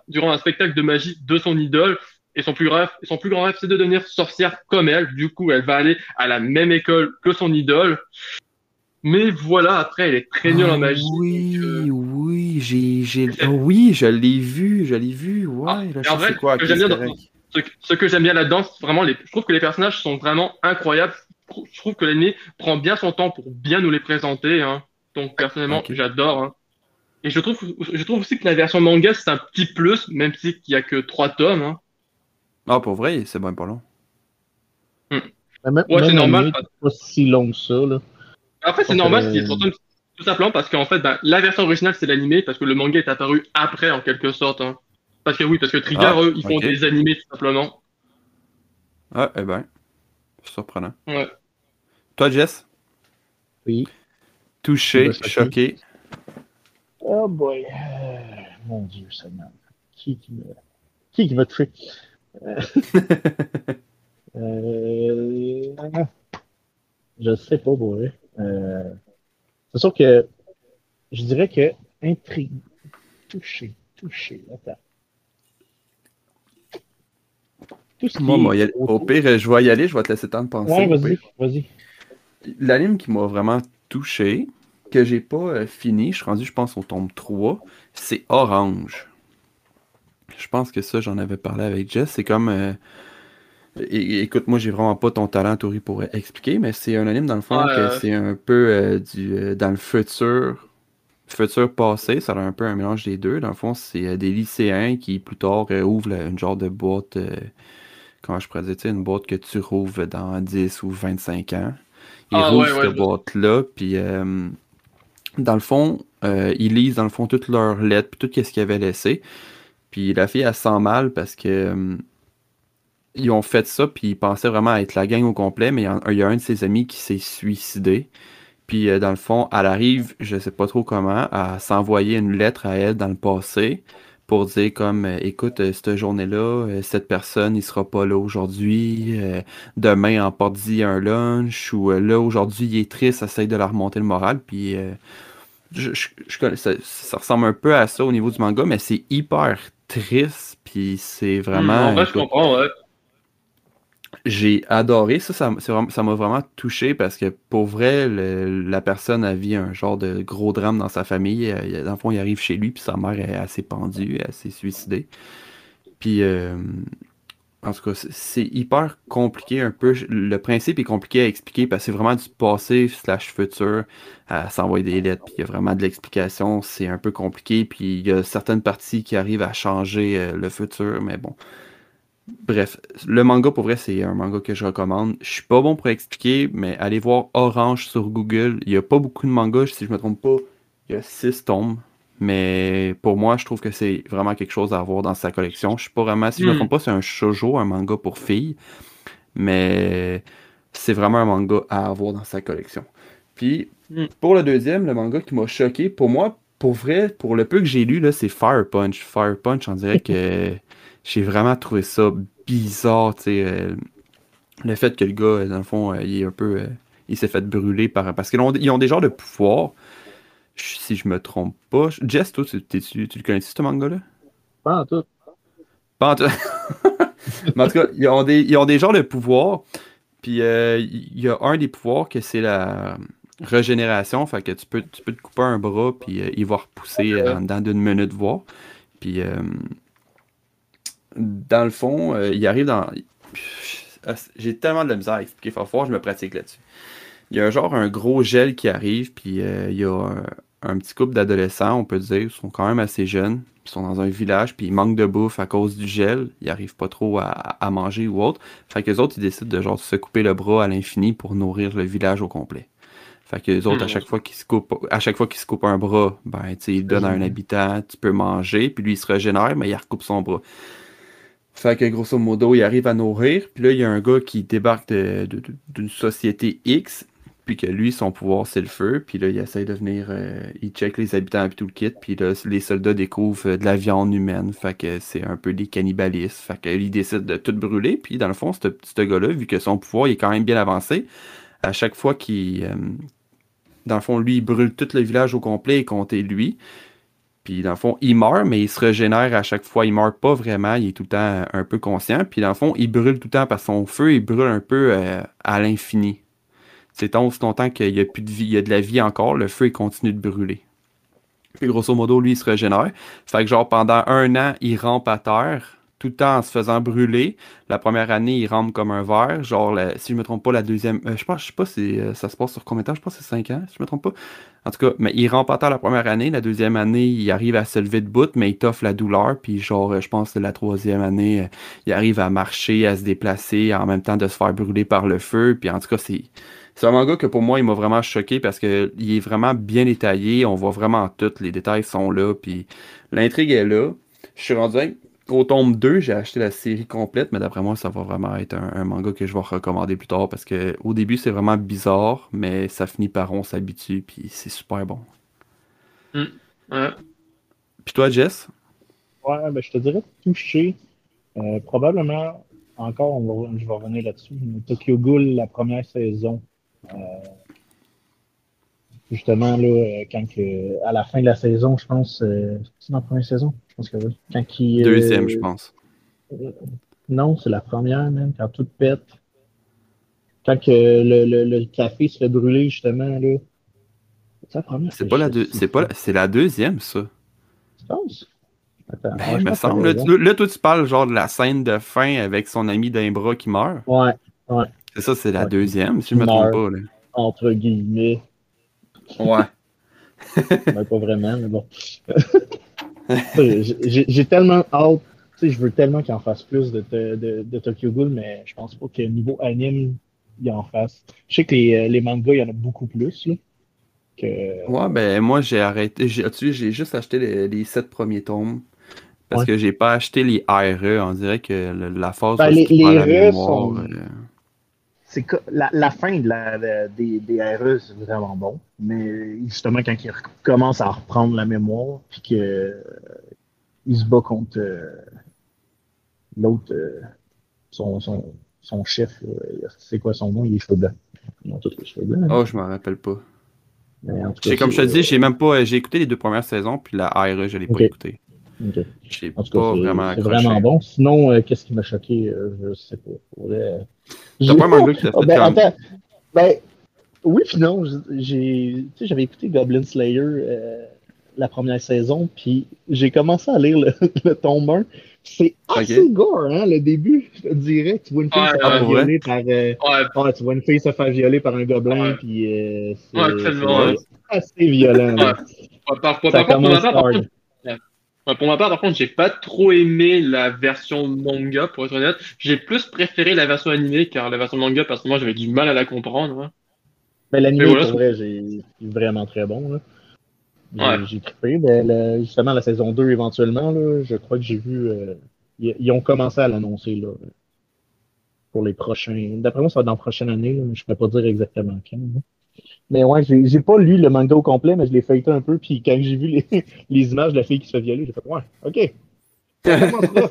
durant un spectacle de magie de son idole. Et son plus rêve, son plus grand rêve, c'est de devenir sorcière comme elle. Du coup, elle va aller à la même école que son idole. Mais voilà, après, elle est très nulle en magie. Oui, euh, oui, j'ai, j'ai, oh oui, je l'ai vu, je l'ai vu, ouais, Ah, je en vrai, quoi, ce que j'aime bien dans- ce, que- j'aime bien là-dedans, vraiment les, je trouve que les personnages sont vraiment incroyables. Je trouve- que l'anime prend bien son temps pour bien nous les présenter, hein. Donc, personnellement, j'adore, hein. Et je trouve, je trouve aussi que la version manga, c'est un petit plus, même si il y a que trois tomes, hein. Ah, pour vrai, c'est bien pas long. Même, Ouais, c'est normal, c'est pas si long que ça, là. Après, c'est normal euh, s'il trois tomes, tout simplement parce qu'en fait, ben, la version originale, c'est l'animé, parce que le manga est apparu après, en quelque sorte, hein. Parce que oui, parce que Trigger, Ah, eux, ils font des animés, tout simplement. Ah, eh ben, surprenant. Ouais. Toi, Jess, Oui. touché, choqué? Oh boy. Euh, mon Dieu, Seigneur. Qui qui me... Qui qui va toucher? Euh... euh... Je sais pas, boy. Euh... C'est sûr que je dirais que intrigue. Touché, touché. Attends. Tout ce qui Moi, au pire, je vais y aller, je vais te laisser temps de penser. Ouais, vas-y, vas-y. L'anime qui m'a vraiment touché, que j'ai pas euh, fini, je suis rendu, je pense, au tome 3, c'est Orange. Je pense que ça, j'en avais parlé avec Jess. C'est comme. euh, é- écoute, moi, j'ai vraiment pas ton talent, Tori, pour euh, expliquer, mais c'est un anime, dans le fond, Ouais, que c'est un peu euh, du, euh, dans le futur. Futur passé, ça a un peu un mélange des deux. Dans le fond, c'est euh, des lycéens qui, plus tard, euh, ouvrent une genre de boîte. Comment je pourrais dire, une boîte que tu rouvres dans 10 ou 25 ans. Ils Ah, rouvrent ouais, ouais, cette je- boîte-là, puis euh, dans le fond, euh, ils lisent dans le fond toutes leurs lettres, puis tout ce qu'ils avaient laissé. Puis la fille, elle se sent mal parce que euh, ils ont fait ça, puis ils pensaient vraiment être la gang au complet, mais il y, a un de ses amis qui s'est suicidé. Puis euh, dans le fond, elle arrive, je sais pas trop comment, à s'envoyer une lettre à elle dans le passé pour dire comme euh, écoute, euh, cette journée-là, euh, cette personne, il sera pas là aujourd'hui, demain emporte-y un lunch, ou là aujourd'hui il est triste, essaye de la remonter le moral, puis euh, je, je- ça, ça ressemble un peu à ça au niveau du manga, mais c'est hyper triste, puis c'est vraiment. Hmm, en vrai, je comprends, ouais. J'ai adoré ça, ça m'a vraiment touché parce que pour vrai, la personne a vu un genre de gros drame dans sa famille. Euh, Dans le fond, il arrive chez lui, puis sa mère est assez pendue, elle s'est suicidée. Puis, euh, en tout cas, c'est- hyper compliqué un peu. Le principe est compliqué à expliquer parce que c'est vraiment du passé slash futur à s'envoyer des lettres, puis il y a vraiment de l'explication. C'est un peu compliqué, puis il y a certaines parties qui arrivent à changer euh, le futur, mais bon. Bref, le manga, pour vrai, c'est un manga que je recommande. Je suis pas bon pour expliquer, mais allez voir Orange sur Google. Il y a pas beaucoup de mangas, si je me trompe pas. Il y a six tomes. Mais pour moi, je trouve que c'est vraiment quelque chose à avoir dans sa collection. Je suis pas vraiment, si je me Hmm. trompe pas, c'est un shoujo, un manga pour filles. Mais c'est vraiment un manga à avoir dans sa collection. Puis, Hmm. pour le deuxième, le manga qui m'a choqué, pour moi, pour vrai, pour le peu que j'ai lu, là, c'est Fire Punch. Fire Punch, on dirait que j'ai vraiment trouvé ça bizarre, tu sais. euh, le fait que le gars, dans le fond, euh, il est un peu. euh, il s'est fait brûler par. Parce qu'ils ont, ils ont des genres de pouvoirs. Je- Si je me trompe pas. Jess, toi, tu, t'es-tu- tu le connais-tu, ce manga-là? Pas en tout. Pas en tout- Mais en tout cas, ils ont des, ils ont des genres de pouvoirs. Puis euh, il y a un des pouvoirs que c'est la régénération. Fait que tu peux, tu peux te couper un bras, puis euh, il va repousser euh, en dedans d'une minute, voir. Puis euh, dans le fond, euh, il arrive dans. J'ai tellement de la misère à expliquer. Faut voir, je me pratique là-dessus. Il y a un genre un gros gel qui arrive, puis euh, il y a un, un petit couple d'adolescents, on peut dire, ils sont quand même assez jeunes. Ils sont dans un village, puis ils manquent de bouffe à cause du gel. Ils arrivent pas trop à, à manger ou autre. Fait que les autres, ils décident de genre se couper le bras à l'infini pour nourrir le village au complet. Fait que les autres, à Hmm. chaque fois qu'ils se coupent, à chaque fois qu'ils se coupent un bras, ben, tu sais, ils donnent à un Mhm. habitant, tu peux manger, puis lui, il se régénère, mais il recoupe son bras. Fait que grosso modo, il arrive à nourrir, puis là, il y a un gars qui débarque d'une société X, Puis que lui, son pouvoir, c'est le feu. Puis là, il essaie de venir. euh, il check les habitants et tout le kit. Puis là, les soldats découvrent euh, de la viande humaine. Fait que c'est un peu des cannibalistes. Fait que il décide de tout brûler. Puis dans le fond, ce ce gars-là, vu que son pouvoir il est quand même bien avancé, à chaque fois qu'il. euh, dans le fond, lui, il brûle tout le village au complet et compter lui. Puis dans le fond, il meurt, mais il se régénère à chaque fois. Il meurt pas vraiment, il est tout le temps un peu conscient. Puis dans le fond, il brûle tout le temps par son feu, il brûle un peu euh, à l'infini. C'est tant qu'il n'y a plus de vie, il y a de la vie encore, le feu il continue de brûler. Puis grosso modo, lui, il se régénère. Fait que genre pendant un an, il rampe à terre, tout le temps en se faisant brûler. La première année, il rampe comme un verre. Genre, si je me trompe pas, la deuxième. euh, je pense, je sais pas si euh, ça se passe sur combien de temps, je pense que c'est 5 ans, si je me trompe pas. En tout cas, mais il rampe à terre la première année. La deuxième année, il arrive à se lever de bout, mais il t'offre la douleur. Puis genre, euh, je pense que la troisième année, euh, il arrive à marcher, à se déplacer, en même temps de se faire brûler par le feu. Puis en tout cas, c'est. C'est un manga que pour moi, il m'a vraiment choqué parce que il est vraiment bien détaillé. On voit vraiment tout. Les détails sont là. Puis l'intrigue est là. Je suis rendu au tome 2. J'ai acheté la série complète, mais d'après moi, ça va vraiment être un, un manga que je vais recommander plus tard parce que au début, c'est vraiment bizarre, mais ça finit par on s'habitue. Puis c'est super bon. Ouais. Puis toi, Jess? Ouais, ben, je te dirais touché. Euh, probablement, encore, on va- je vais revenir là-dessus. Tokyo Ghoul, la première saison. euh, justement, là, euh, quand que, à la fin de la saison, je pense. euh, c'est dans la première saison? Je pense que oui. Quand euh, Deuxième, je pense. Non, c'est la première, même, quand tout pète. Quand que le, le, le café se fait brûler, justement, là. C'est la première. C'est pas la deux, c'est pas c'est la deuxième, ça. Tu penses? Attends, Ben, ouais, je me semble. Là, raison. tu- là, toi, tu parles genre de la scène de fin avec son ami d'un bras qui meurt. Ouais, C'est ça, c'est la Ouais. deuxième, si je me trompe pas. Là. entre guillemets. Ouais. Ben, pas vraiment, mais bon. J'ai tellement hâte. Tu sais, je veux tellement qu'il en fasse plus de, de, de, Tokyo Ghoul, mais je pense pas que niveau anime, il en fasse. Je sais que les, euh, les mangas, il y en a beaucoup plus. Là, que... Ouais, ben moi j'ai arrêté. J'ai juste acheté les, les sept premiers tomes. Parce Ouais. que j'ai pas acheté les RE. On dirait que le- la phase Ben, les- les RE mémoire, sont- euh, C'est que la, la fin de la, de- des, des RE, c'est vraiment bon. Mais justement, quand il commence à reprendre la mémoire, puis que euh, il se bat contre euh, l'autre, euh, son, son, son chef, c'est quoi son nom? Il les cheveux blancs. Ils ont tous les cheveux blancs. Oh, je m'en rappelle pas. Mais en tout cas, J'ai- Comme je te dis, j'ai même pas. J'ai écouté les deux premières saisons, puis la RE, je l'ai pas écouté. Ok. J'ai En pas tout cas, c'est- vraiment c'est vraiment bon. Sinon, euh, qu'est-ce qui m'a choqué? Euh, je sais pas. Euh, T'as j'ai- pas un manga qui t'a Ah, fait ben, comme. attends. Ben, oui, puis non. J'ai, tu sais, j'avais écouté Goblin Slayer euh, la première saison, puis j'ai commencé à lire le, le tome 1. C'est assez Ok. gore, hein, le début. Je te dirais. Tu vois une fille Ouais, se ah, faire violer par. euh, Ouais, ouais, tu vois une fille se faire violer par un gobelin, Ouais. puis euh, c'est, assez violent. là. par, par- par pour ma part, par contre, j'ai pas trop aimé la version manga, pour être honnête. J'ai plus préféré la version animée, car la version manga, parce que moi, j'avais du mal à la comprendre. hein. Mais voilà, pour vrai, j'ai c'est vraiment très bon. Là. J'ai, Ouais. j'ai trippé. Mais justement, la saison 2, éventuellement, là, je crois que j'ai vu. euh, ils, ils ont commencé à l'annoncer là, pour les prochains. D'après moi, ça va être dans la prochaine année. Là, mais je ne peux pas dire exactement quand. là. Mais ouais, j'ai, j'ai pas lu le manga au complet, mais je l'ai feuilleté un peu. Puis quand j'ai vu les, les images de la fille qui se fait violer, j'ai fait Ouais, ok. Ça commencera. ouais,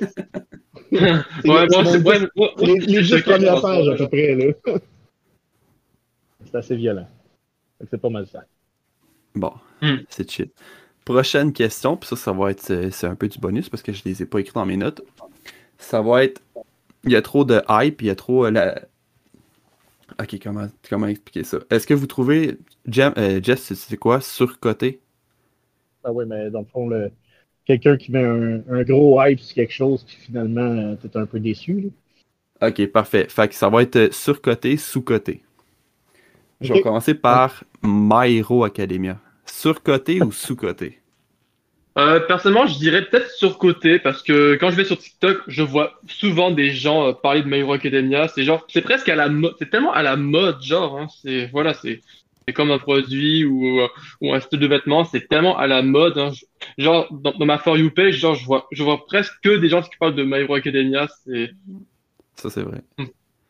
C'est- moi, c'est c'est ouais, moi- les, les dix premières pages à peu près. Là. C'est assez violent. C'est pas mal ça. Bon, Hmm. c'est chill. Prochaine question, puis ça, ça va être. euh, C'est un peu du bonus parce que je les ai pas écrits dans mes notes. Ça va être. Il y a trop de hype, il y a trop. euh, la... Ok, comment, comment expliquer ça? Est-ce que vous trouvez. Jam, euh, Jess, c'est- quoi? Surcoté? Ah oui, mais dans le fond, le... quelqu'un qui met un, un gros hype sur quelque chose, puis finalement, euh, t'es un peu déçu. là. Ok, parfait. Fait que ça va être euh, surcoté, sous-coté. Je vais commencer par My Hero Academia. Surcoté ou sous-coté? Euh, personnellement, je dirais peut-être surcoté parce que quand je vais sur TikTok, je vois souvent des gens euh, parler de My Hero Academia. C'est genre, c'est presque à la mode, c'est tellement à la mode, genre, hein, c'est voilà, c'est c'est comme un produit ou euh, ou un style de vêtements, c'est tellement à la mode. hein. Je- Genre dans, dans ma for you page, genre je vois je vois presque que des gens qui parlent de My Hero Academia. C'est Ça, c'est vrai.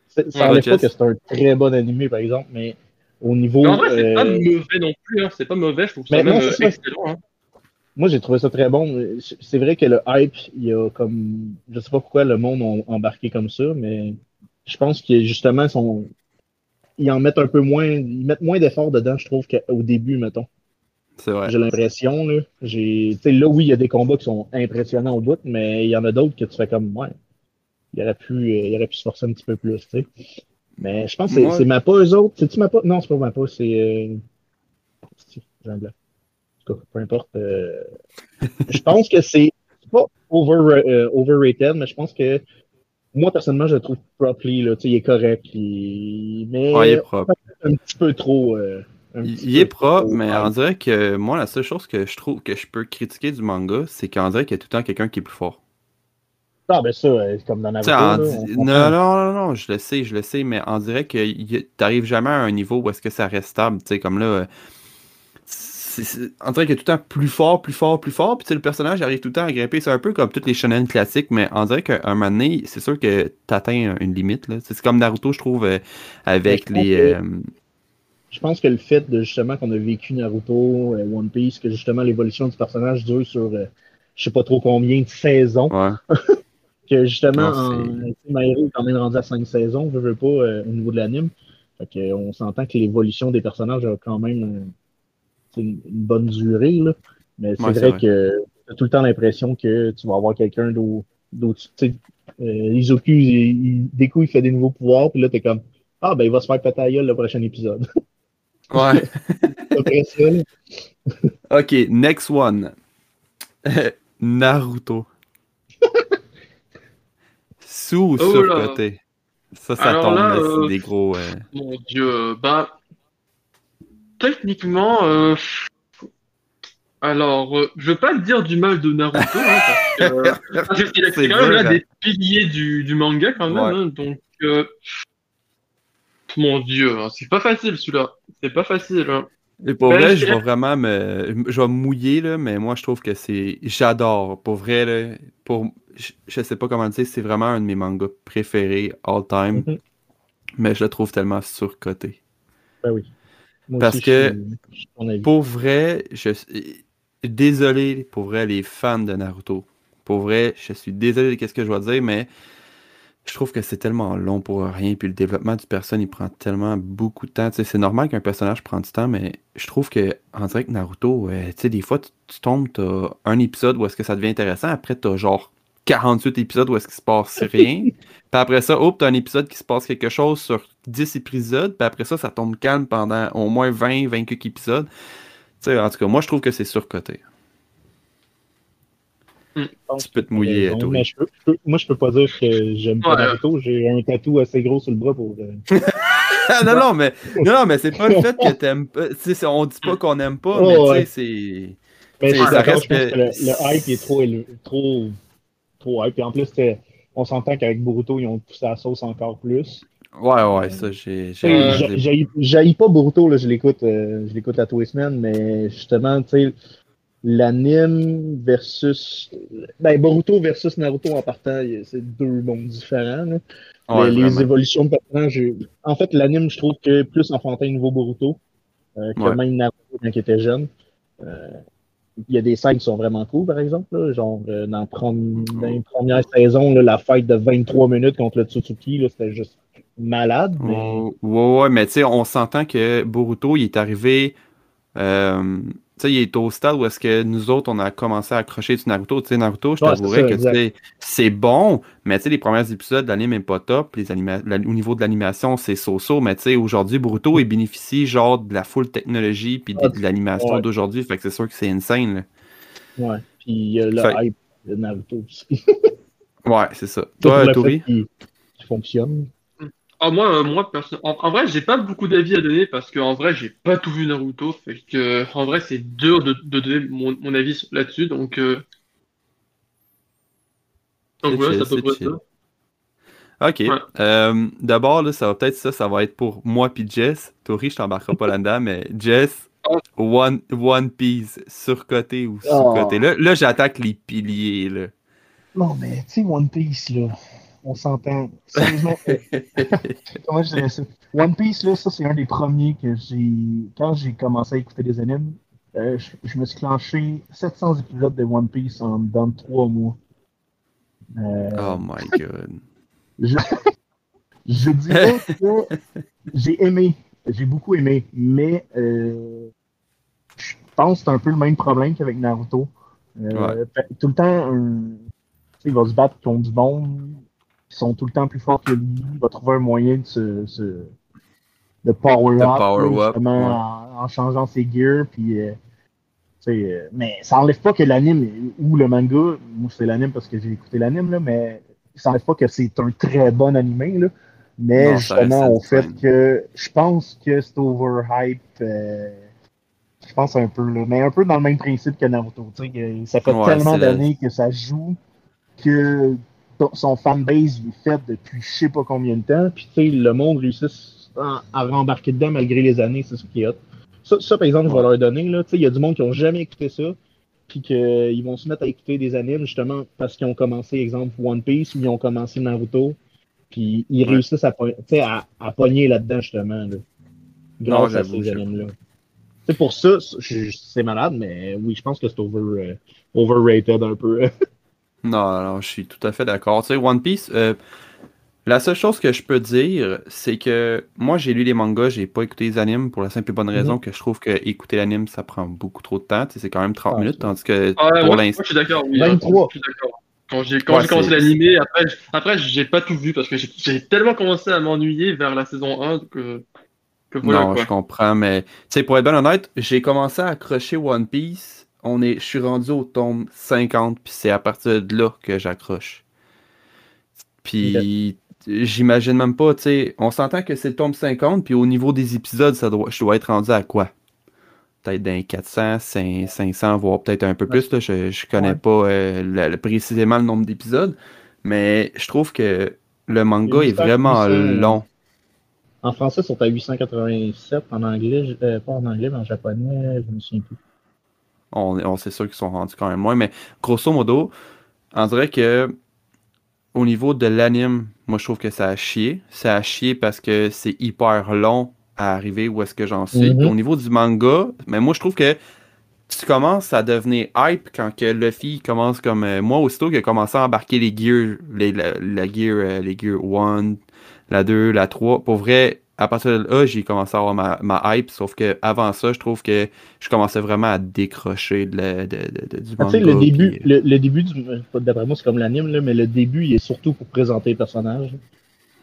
C'est- Ça Ouais, enlève pas que c'est un très bon animé, par exemple, mais Au niveau. Mais en vrai, c'est pas euh, mauvais non plus, hein. c'est pas mauvais, je trouve ça Mais même non, c'est ça. excellent. Hein. Moi, j'ai trouvé ça très bon. C'est vrai que le hype, il y a comme. Je sais pas pourquoi le monde a embarqué comme ça, mais je pense que justement, son... ils en mettent un peu moins. Ils mettent moins d'efforts dedans, je trouve, qu'au début, mettons. C'est vrai. J'ai l'impression, là. J'ai... là, oui, il y a des combats qui sont impressionnants au bout, mais il y en a d'autres que tu fais comme, ouais, il aurait pu, euh, il aurait pu se forcer un petit peu plus, tu sais. Mais je pense que c'est, c'est Mappa, eux autres. C'est-tu Mappa? Non, c'est pas c'est. Euh... c'est- j'ai un blanc. En tout cas, peu importe. euh, je pense que c'est pas over, euh, overrated, mais je pense que moi, personnellement, je le trouve properly, là. Il est correct. il- Mais Ouais, il est propre. un petit peu trop. euh, Il, petit il peu est propre, trop mais on dirait que moi, la seule chose que je trouve que je peux critiquer du manga, c'est qu'on dirait qu'il y a tout le temps quelqu'un qui est plus fort. Ah, ben ça, c'est comme dans Naruto. là, on non, non, non, non, je le sais, je le sais, mais on dirait que t'arrives jamais à un niveau où est-ce que ça reste stable, tu sais, comme là, c'est- dirait qu'il est tout le temps plus fort, plus fort, plus fort, puis le personnage arrive tout le temps à grimper, c'est un peu comme toutes les shonen classiques, mais on dirait qu'à un moment donné, c'est sûr que t'atteins une limite, c'est comme Naruto, je trouve, euh, avec je les... euh, Je pense que le fait de justement qu'on a vécu Naruto, euh, One Piece, que justement l'évolution du personnage dure sur je sais pas trop combien de saisons, ouais, que justement, Non, en, est quand même rendu à 5 saisons, je veux pas, au niveau de l'anime. Fait que, euh, on s'entend que l'évolution des personnages a quand même une, une bonne durée, là. Mais c'est Ouais, vrai, vrai. que tu as tout le temps l'impression que tu vas avoir quelqu'un d'autre. Tu sais, euh, Izuku, il, il- coup, il fait des nouveaux pouvoirs, puis là, t'es comme Ah, ben, il va se faire péter gueule le prochain épisode. ouais. Après ça, là, Ok, next one. Naruto. Sous ou Oh surcoté? Ça, ça Alors tombe, là, euh, des gros... euh, Mon dieu, bah. Techniquement, euh, alors, euh, je veux pas te dire du mal de Naruto, hein, parce que euh, parce c'est quand même des piliers du, du manga, quand même, Ouais. hein, donc. euh, mon dieu, hein, c'est pas facile celui-là. C'est pas facile. Hein. Et pour Ben, vrai, je vais vraiment me... Je vais me mouiller, là, mais moi, je trouve que c'est... J'adore. Pour vrai, là, pour... Je, je sais pas comment le dire, c'est vraiment un de mes mangas préférés all time, Mhm. mais je le trouve tellement surcoté. Ben oui. Moi Parce aussi, que- suis-. Pour vrai, je suis désolé pour vrai les fans de Naruto. Pour vrai, je suis désolé de ce que je vais dire, mais je trouve que c'est tellement long pour rien. Puis le développement du personnage, il prend tellement beaucoup de temps. Tu sais, c'est normal qu'un personnage prenne du temps, mais je trouve que en que Naruto, euh, tu sais, des fois, tu, tu tombes, t'as un épisode où est-ce que ça devient intéressant. Après, t'as genre 48 épisodes où est-ce qu'il se passe rien. puis après ça, hop, t'as un épisode qui se passe quelque chose sur 10 épisodes. Puis après ça, ça tombe calme pendant au moins 20, 20 quelques épisodes. Tu sais, en tout cas, moi, je trouve que c'est surcoté. Pense Tu peux te mouiller, Tori. mais je peux- je peux- moi, je peux pas dire que j'aime pas Ouais. Naruto. J'ai un tatou assez gros sur le bras pour. euh, non, non, mais, non, non, mais c'est pas le fait que t'aimes pas. On dit pas qu'on aime pas, Oh, mais ouais. tu sais, c'est. Ça reste que le, le hype est trop, élevé- trop, Et en plus, on s'entend qu'avec Boruto, ils ont poussé la sauce encore plus. Ouais, ouais, ça, j'ai. j'ai- j'ai- J'ai j'haïs pas Boruto, là, je l'écoute euh, je l'écoute à tous les semaines, mais justement, tu sais, l'anime versus. Ben, Boruto versus Naruto en partant, c'est deux mondes différents. là. ouais, les, évolutions de personnages. En fait, l'anime, je trouve que plus enfantin niveau Boruto euh, que Ouais. même Naruto quand il était jeune. Euh, Il y a des scènes qui sont vraiment cool, par exemple. là, genre, euh, dans, prom- dans les premières saisons, là, la fight de 23 minutes contre le Tsutsuki, c'était juste malade. Mais... Oh, ouais, ouais, mais tu sais, on s'entend que Boruto, il est arrivé. euh, sais, il est au stade où est-ce que nous autres, on a commencé à accrocher du Naruto. Tu sais, Naruto, je Ouais, t'avouerais que c'est bon, mais tu sais, les premiers épisodes, l'anime est pas top. Les la- au niveau de l'animation, c'est so-so, mais tu sais, aujourd'hui, Boruto, il bénéficie genre de la full technologie puis de, de l'animation Ouais. d'aujourd'hui. Fait que c'est sûr que c'est insane. là. Ouais. Puis il y a le Fait- hype de Naruto aussi. Ouais, c'est ça. Toi, Tori? qu'il- qu'il fonctionne. Ah, moi, euh, moi perso- en, en vrai, j'ai pas beaucoup d'avis à donner parce que en vrai, j'ai pas tout vu Naruto. Fait que, en vrai, c'est dur de, de donner mon, mon avis sur- là-dessus. Donc, euh... donc C'est voilà, chill, c'est à peu c'est près chill. ça. Ok. Ouais. Euh, D'abord, là, ça va peut-être ça, ça va être pour moi puis Jess. Tori, je t'embarquerai pas là-dedans, mais Jess, Oh. One, One Piece, surcoté ou Oh. sous-coté. Là, là j'attaque les piliers, là. Non, mais tu sais, One Piece, là. On s'entend. Sérieusement, comment je dirais ça? One Piece, là, ça, c'est un des premiers que j'ai. Quand j'ai commencé à écouter des animes, euh, je, je me suis clenché 700 épisodes de One Piece en dans trois mois. Euh, Oh my god. je, je dirais que j'ai aimé. J'ai beaucoup aimé. Mais euh, je pense que c'est un peu le même problème qu'avec Naruto. Tout le temps, un- tu sais, il va se battre contre du monde qui sont tout le temps plus forts que lui. Il va trouver un moyen de se. se- de power up, power là, up, justement, ouais. en, en changeant ses gears. Puis, euh, tu sais, euh, mais ça enlève pas que l'anime ou le manga, moi c'est l'anime parce que j'ai écouté l'anime, là, mais ça enlève pas que c'est un très bon animé. Là, mais Non, justement, au fait que je pense que c'est overhype. euh, je pense un peu, là, mais un peu dans le même principe que Naruto. tu sais, que Ça fait Ouais, tellement la- d'années que ça joue que son fanbase est fait depuis je sais pas combien de temps. Puis tu sais, le monde réussit à, à rembarquer dedans malgré les années, c'est ce qui est hot. Ça, ça, par exemple, je vais leur donner. là. Tu sais, Il y a du monde qui ont jamais écouté ça. Puis qu'ils vont se mettre à écouter des animes justement parce qu'ils ont commencé, exemple, One Piece ou ils ont commencé Naruto. Puis ils Ouais. réussissent à, à, à pogner là-dedans justement. Là, grâce à ces animes-là. Pour ça, c'est malade, mais oui, je pense que c'est over, euh, overrated un peu. Non, non, je suis tout à fait d'accord. Tu sais, One Piece, euh, la seule chose que je peux dire, c'est que moi, j'ai lu les mangas, j'ai pas écouté les animes pour la simple et bonne raison que je trouve que écouter l'anime, ça prend beaucoup trop de temps. Tu sais, c'est quand même 30 Ah, minutes, tandis que Ah, ouais, pour moi, l'instant. je suis d'accord. Oui, 23. Je suis d'accord. Quand j'ai Ouais, commencé l'animé, après, après j'ai pas tout vu parce que j'ai- j'ai tellement commencé à m'ennuyer vers la saison 1 que, que voilà non, quoi. je comprends, mais tu sais, pour être bien honnête, j'ai commencé à accrocher One Piece. On est, je suis rendu au tome 50, puis c'est à partir de là que j'accroche. Puis j'imagine même pas, tu sais, on s'entend que c'est le tome 50, puis au niveau des épisodes, ça doit, je dois être rendu à quoi? Peut-être d'un 400, 500, 500, voire peut-être un peu plus. Là, je, je connais Ouais. pas euh, le- le- précisément le nombre d'épisodes, mais je trouve que le manga est 800, vraiment 800, long. En français, ils sont à 887. En anglais, je- euh, pas en anglais, mais en japonais, je me souviens plus. On, on sait sûr qu'ils sont rendus quand même moins, mais grosso modo, on dirait que au niveau de l'anime, moi je trouve que ça a chié. Ça a chié parce que c'est hyper long à arriver où est-ce que j'en suis. Mhm. Au niveau du manga, mais moi je trouve que tu commences à devenir hype quand que Luffy commence comme euh, moi aussitôt qu'il a commencé à embarquer les gears, les, la, la gear, euh, les gear 1, la 2, la 3. Pour vrai, à partir de là, j'ai commencé à avoir ma, ma hype, sauf que avant ça, je trouve que je commençais vraiment à décrocher de la- de- de- de- du Ah, manga. le début, puis, euh, le, le début D'après moi, c'est comme l'anime, là, mais le début, il est surtout pour présenter le personnage.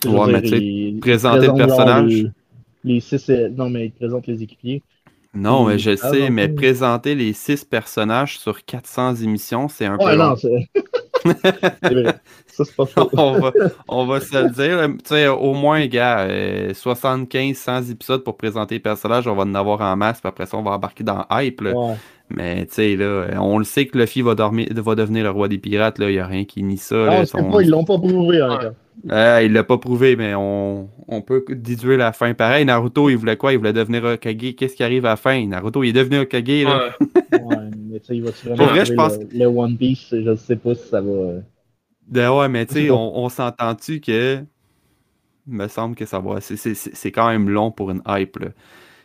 Je Ouais, mais tu sais, présenter le personnage. Les, les six. euh, Non, mais il présente les équipiers. Non, mais je sais, mais présenter les six personnages sur 400 émissions, c'est un Ouais, peu non. Ça, pas faux. on, va, on va se le dire. là. Tu sais, au moins, gars, euh, 75, 100 épisodes pour présenter les personnages, on va en avoir en masse, puis après ça, on va embarquer dans Hype. là. Ouais. Mais tu sais, là, euh, on le sait que Luffy va, dormir, va devenir le roi des pirates, là. Il n'y a rien qui nie ça. Non, là. Son- pas, ils l'ont pas prouvé encore. Euh, il l'a pas prouvé, mais on, on peut déduire la fin. Pareil, Naruto, il voulait quoi? Il voulait devenir Hokage. Qu'est-ce qui arrive à la fin? Naruto, il est devenu Hokage, là. Ouais. Ouais, mais tu sais, il Pour vraiment vrai, je pense- le, le One Piece, je sais pas si ça va. Ben ouais, mais tu sais on, on s'entend-tu que. Il me semble que ça va. c'est- quand même long pour une hype, là.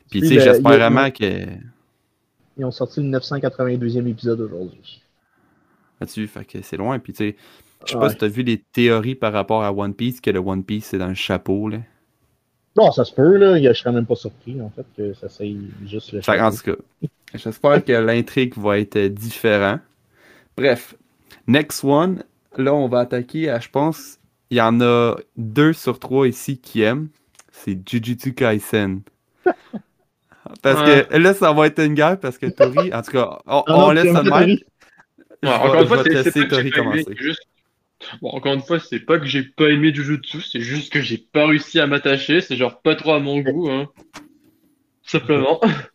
Puis tu sais, le- j'espère vraiment que. Ils ont sorti le 982e épisode aujourd'hui. Là-dessus, fait que c'est loin. Puis tu sais, je sais Ouais. pas si t'as vu les théories par rapport à One Piece, que le One Piece c'est dans le chapeau, là. Non, ça se peut, là. Je serais même pas surpris, en fait, que ça soit juste le chapeau. tout cas, j'espère que l'intrigue va être différente. Bref, next one, là, on va attaquer à, je pense, il y en a deux sur trois ici qui aiment. C'est Jujutsu Kaisen. Parce Ouais. que là, ça va être une guerre parce que Tori, en tout cas, on, Ah on laisse ça de même. Ouais, encore une fois, c'est Tori commencer. juste. Bon, encore une fois, c'est pas que j'ai pas aimé Jujutsu, c'est juste que j'ai pas réussi à m'attacher, c'est genre pas trop à mon goût, hein. Simplement.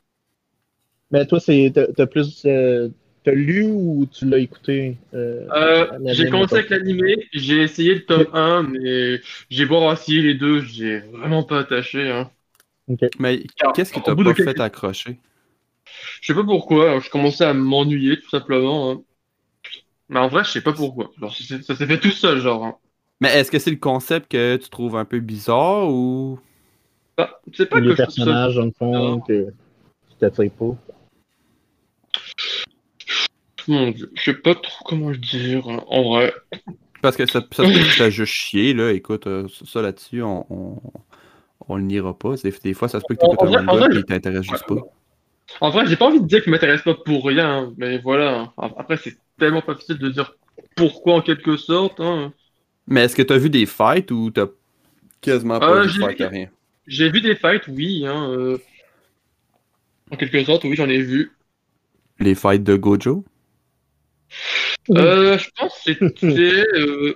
Mais toi, c'est t'as plus. euh, T'as lu ou tu l'as écouté euh, Euh, j'ai commencé avec l'animé, j'ai essayé le tome 1, mais j'ai beau avoir essayé les deux, j'ai vraiment pas attaché, hein. Ok. Mais qu'est-ce qui t'a de pas quelques- fait accrocher? Je sais pas pourquoi, je commençais à m'ennuyer tout simplement. hein. Mais en vrai, je sais pas pourquoi. Genre, ça s'est fait tout seul, genre. hein. Mais est-ce que c'est le concept que tu trouves un peu bizarre ou? Bah, c'est pas les que je trouve ça- personnages, dans le fond, que qui t'attirent pas. Mon Dieu, je sais pas trop comment le dire, hein, en vrai. Parce que ça, ça se peut que tu t'as juste chier, là. Écoute, euh, ça là-dessus, on, on, on le niera pas. Des, des fois, ça se peut que tu écoutes En un manga et t'intéresse juste pas. En vrai, j'ai pas envie de dire qu'il m'intéresse pas pour rien, hein, mais voilà. Après, c'est tellement pas facile de dire pourquoi en quelque sorte. hein. Mais est-ce que t'as vu des fights ou t'as quasiment pas Euh, vu de fight vu- à rien? J'ai vu des fights, oui. Hein, euh, En quelque sorte, oui, j'en ai vu. Les fights de Gojo? Euh, je pense que c'était. euh,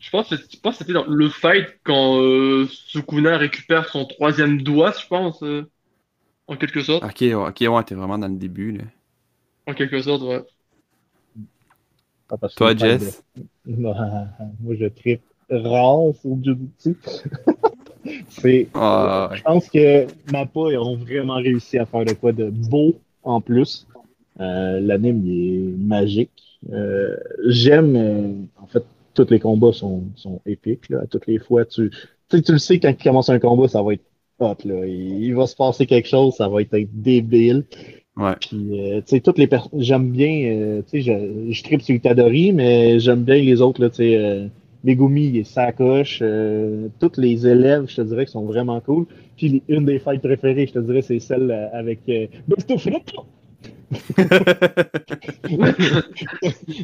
Je pense que c'était- je pense que c'était dans le fight quand euh, Sukuna récupère son troisième doigt, je pense. euh, En quelque sorte. Ok, ouais, ok, ouais, t'es vraiment dans le début, là. En quelque sorte, ouais. Parce Toi, Jess? de- Moi, je tripe rare sur Jujutsu. c'est. Ah. Je pense que Mappa, ils ont vraiment réussi à faire de quoi de beau en plus. Euh, L'anime, il est magique. Euh, J'aime, euh, en fait, tous les combats sont, sont épiques. Là. À toutes les fois, tu, tu, le sais, quand tu commences un combat, ça va être hot. Là. Il, il va se passer quelque chose, ça va être débile. Ouais. Puis, euh, tu sais, toutes les personnes, j'aime bien, euh, tu sais, je, je tripe sur Itadori, mais j'aime bien les autres, là, tu sais, euh, Megumi et Sakoche, euh, tous les élèves, je te dirais, qui sont vraiment cool. Puis, les- une des fights préférées, je te dirais, c'est celle euh, avec euh,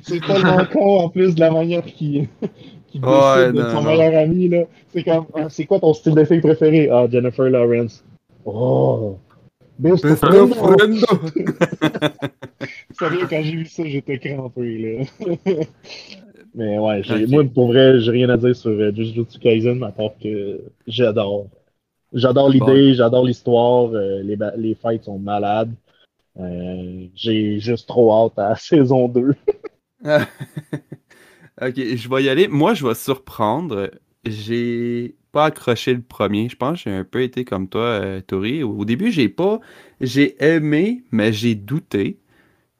c'est tellement con, en plus, de la manière qu'il qu'il Ouais, de son meilleur ami, là. C'est comme, ah, c'est quoi ton style de fille préféré? Ah, Jennifer Lawrence. Oh! Besto Besto Fritto. Friendo! Sérieux, quand j'ai vu ça, j'étais crampé, là. Mais ouais, moi, pour vrai, j'ai rien à dire sur euh, Jujutsu Kaisen, à part que j'adore. J'adore l'idée, j'adore l'histoire, euh, les, les fights sont malades. Euh, j'ai juste trop hâte à la saison 2. ok, je vais y aller. Moi, je vais surprendre. J'ai pas accroché le premier. Je pense que j'ai un peu été comme toi, euh, Tori. Au début, j'ai pas. J'ai aimé, mais j'ai douté.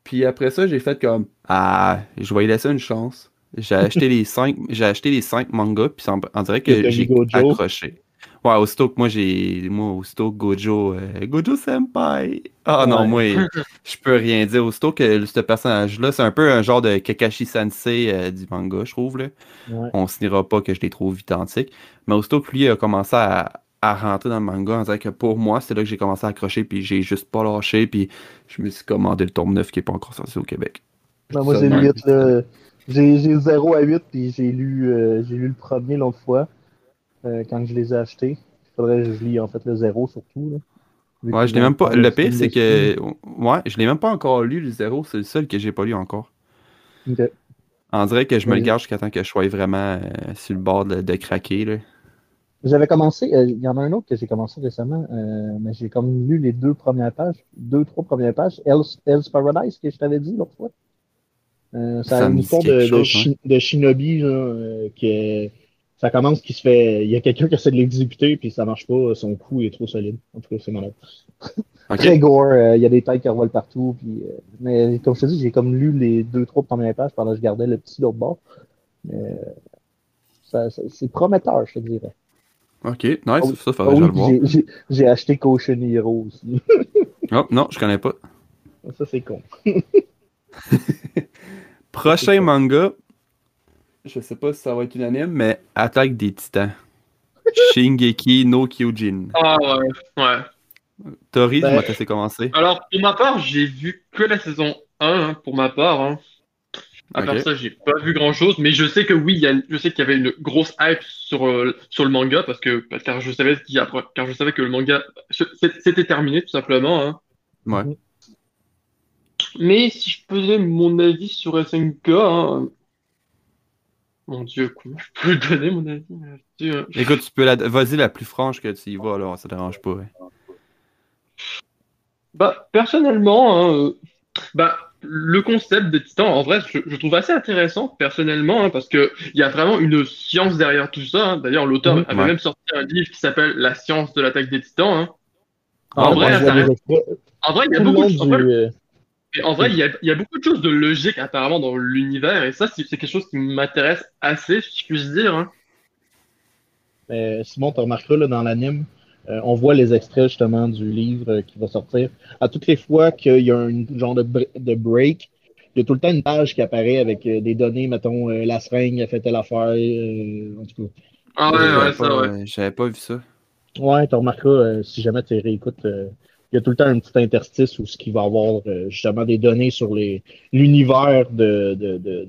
Puis après ça, j'ai fait comme Ah, je vais y laisser une chance. J'ai acheté les cinq. J'ai acheté les cinq mangas, puis on dirait que j'ai accroché. Ouais, aussitôt que moi j'ai. Moi, aussitôt que Gojo. euh, Gojo Senpai! Ah non, Ouais. moi, je peux rien dire. Aussitôt que ce personnage-là, c'est un peu un genre de Kakashi Sensei euh, du manga, je trouve. Là. Ouais. On se dira pas que je les trouve identiques. Mais aussitôt que lui a commencé à, à rentrer dans le manga, on dirait que pour moi, c'est là que j'ai commencé à accrocher, puis j'ai juste pas lâché, puis je me suis commandé le tome 9 qui est pas encore sorti au Québec. Non, moi, j'ai de lu même. 8, là. J'ai j'ai 0 à 8, puis j'ai lu, euh, j'ai lu le premier l'autre fois, euh, quand je les ai achetés. Il faudrait que je lis, en fait, le 0 surtout, là. Ouais, je l'ai même pas. Le pire, c'est que. Ouais, je l'ai même pas encore lu, le zéro. C'est le seul que j'ai pas lu encore. Ok. On dirait que je me le Ouais. garde jusqu'à temps que je sois vraiment euh, sur le bord de, de craquer. Là. J'avais commencé, euh, il y en a un autre que j'ai commencé récemment, euh, mais j'ai comme lu les deux premières pages, deux, trois premières pages. Hell's, Hell's Paradise, que je t'avais dit l'autre fois. Euh, ça, Ça a une histoire de, shinobi, euh, que ça commence qui se fait. Il y a quelqu'un qui essaie de l'exécuter, puis ça marche pas, son coup est trop solide. En tout cas, c'est malade. Ok. Très gore, euh, il y a des têtes qui revolent partout. Puis, euh, mais comme je te dis, j'ai comme lu les deux, trois premières pages pendant que je gardais le petit de l'autre bord. Mais, euh, ça, ça- c'est prometteur, je te dirais. Ok, nice. Oui. Ça, faudrait oui, le vois. j'ai- j'ai- j'ai acheté Caution Hero aussi. Oh, non, je connais pas. Ça, c'est con. Prochain manga, je sais pas si ça va être unanime, mais Attaque des Titans. Shingeki no Kyojin. Ah ouais, ouais. Tori, Ben- t'as commencé? Alors, pour ma part, j'ai vu que la saison 1, hein, pour ma part. Hein. À part ça, j'ai pas vu grand chose, mais je sais que oui, il y a, je sais qu'il y avait une grosse hype sur, euh, sur le manga parce que, car je savais qu'il y a- car je savais que le manga c'était terminé tout simplement. Hein. Ouais. Mais si je faisais mon avis sur SNK, hein, mon Dieu, comment je peux donner mon avis là-dessus, hein Écoute, tu peux la... Vas-y la plus franche que tu y vas, là, ça dérange pas. hein. Bah, personnellement, hein, euh, bah, le concept de Titan, en vrai, je, je trouve assez intéressant, personnellement, hein, parce que il y a vraiment une science derrière tout ça. hein. D'ailleurs, l'auteur Mhm. avait Ouais. même sorti un livre qui s'appelle La science de l'attaque des Titans. hein. Ah, En vrai, ça des en il y a beaucoup de... en Et vrai, il y, a, il y a beaucoup de choses de logique apparemment dans l'univers, et ça, c'est quelque chose qui m'intéresse assez, si je puis dire. hein. Mais Simon, tu remarqueras là, dans l'anime, euh, on voit les extraits justement du livre euh, qui va sortir. À toutes les fois qu'il y a un genre de, br- de break, il y a tout le temps une page qui apparaît avec euh, des données, mettons, euh, la seringue a fait telle affaire, euh, en tout cas. Ah ouais, ouais, ça, pas- ouais. J'avais pas vu ça. Ouais, tu remarqueras, euh, si jamais tu réécoutes, euh, il y a tout le temps un petit interstice où ce qui va avoir euh, justement des données sur les l'univers de, de, de,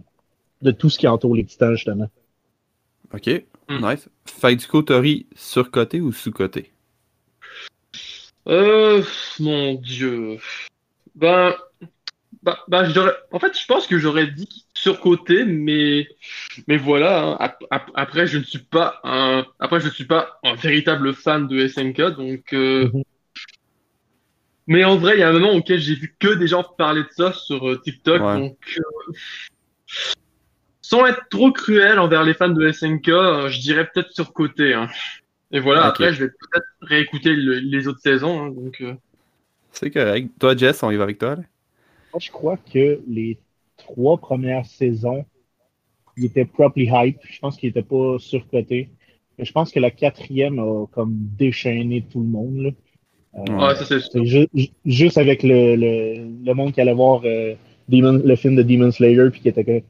de tout ce qui entoure les titans, justement. Ok, nice. Fait du coup, Tori, surcoté ou sous-coté? Euh, mon Dieu. Ben, bah, j'aurais- en fait, je pense que j'aurais dit surcoté, mais, mais voilà. hein. Ap- ap- Après, je ne suis pas un, après, je ne suis pas un véritable fan de SNK, donc. euh, Mhm. Mais en vrai, il y a un moment auquel j'ai vu que des gens parler de ça sur euh, TikTok, Ouais. donc. euh, Sans être trop cruel envers les fans de SNK, euh, je dirais peut-être surcoté. Hein. Et voilà, après, je vais peut-être réécouter le- les autres saisons. hein, donc, euh, C'est correct. Toi, Jess, on y va avec toi, là? Moi, je crois que les trois premières saisons, il était properly hype. Je pense qu'il était pas surcoté. Mais je pense que la quatrième a comme déchaîné tout le monde. là. Euh, ouais, ça c'est juste avec le, le, le monde qui allait voir euh, Demon- le film de Demon Slayer puis qui était comme!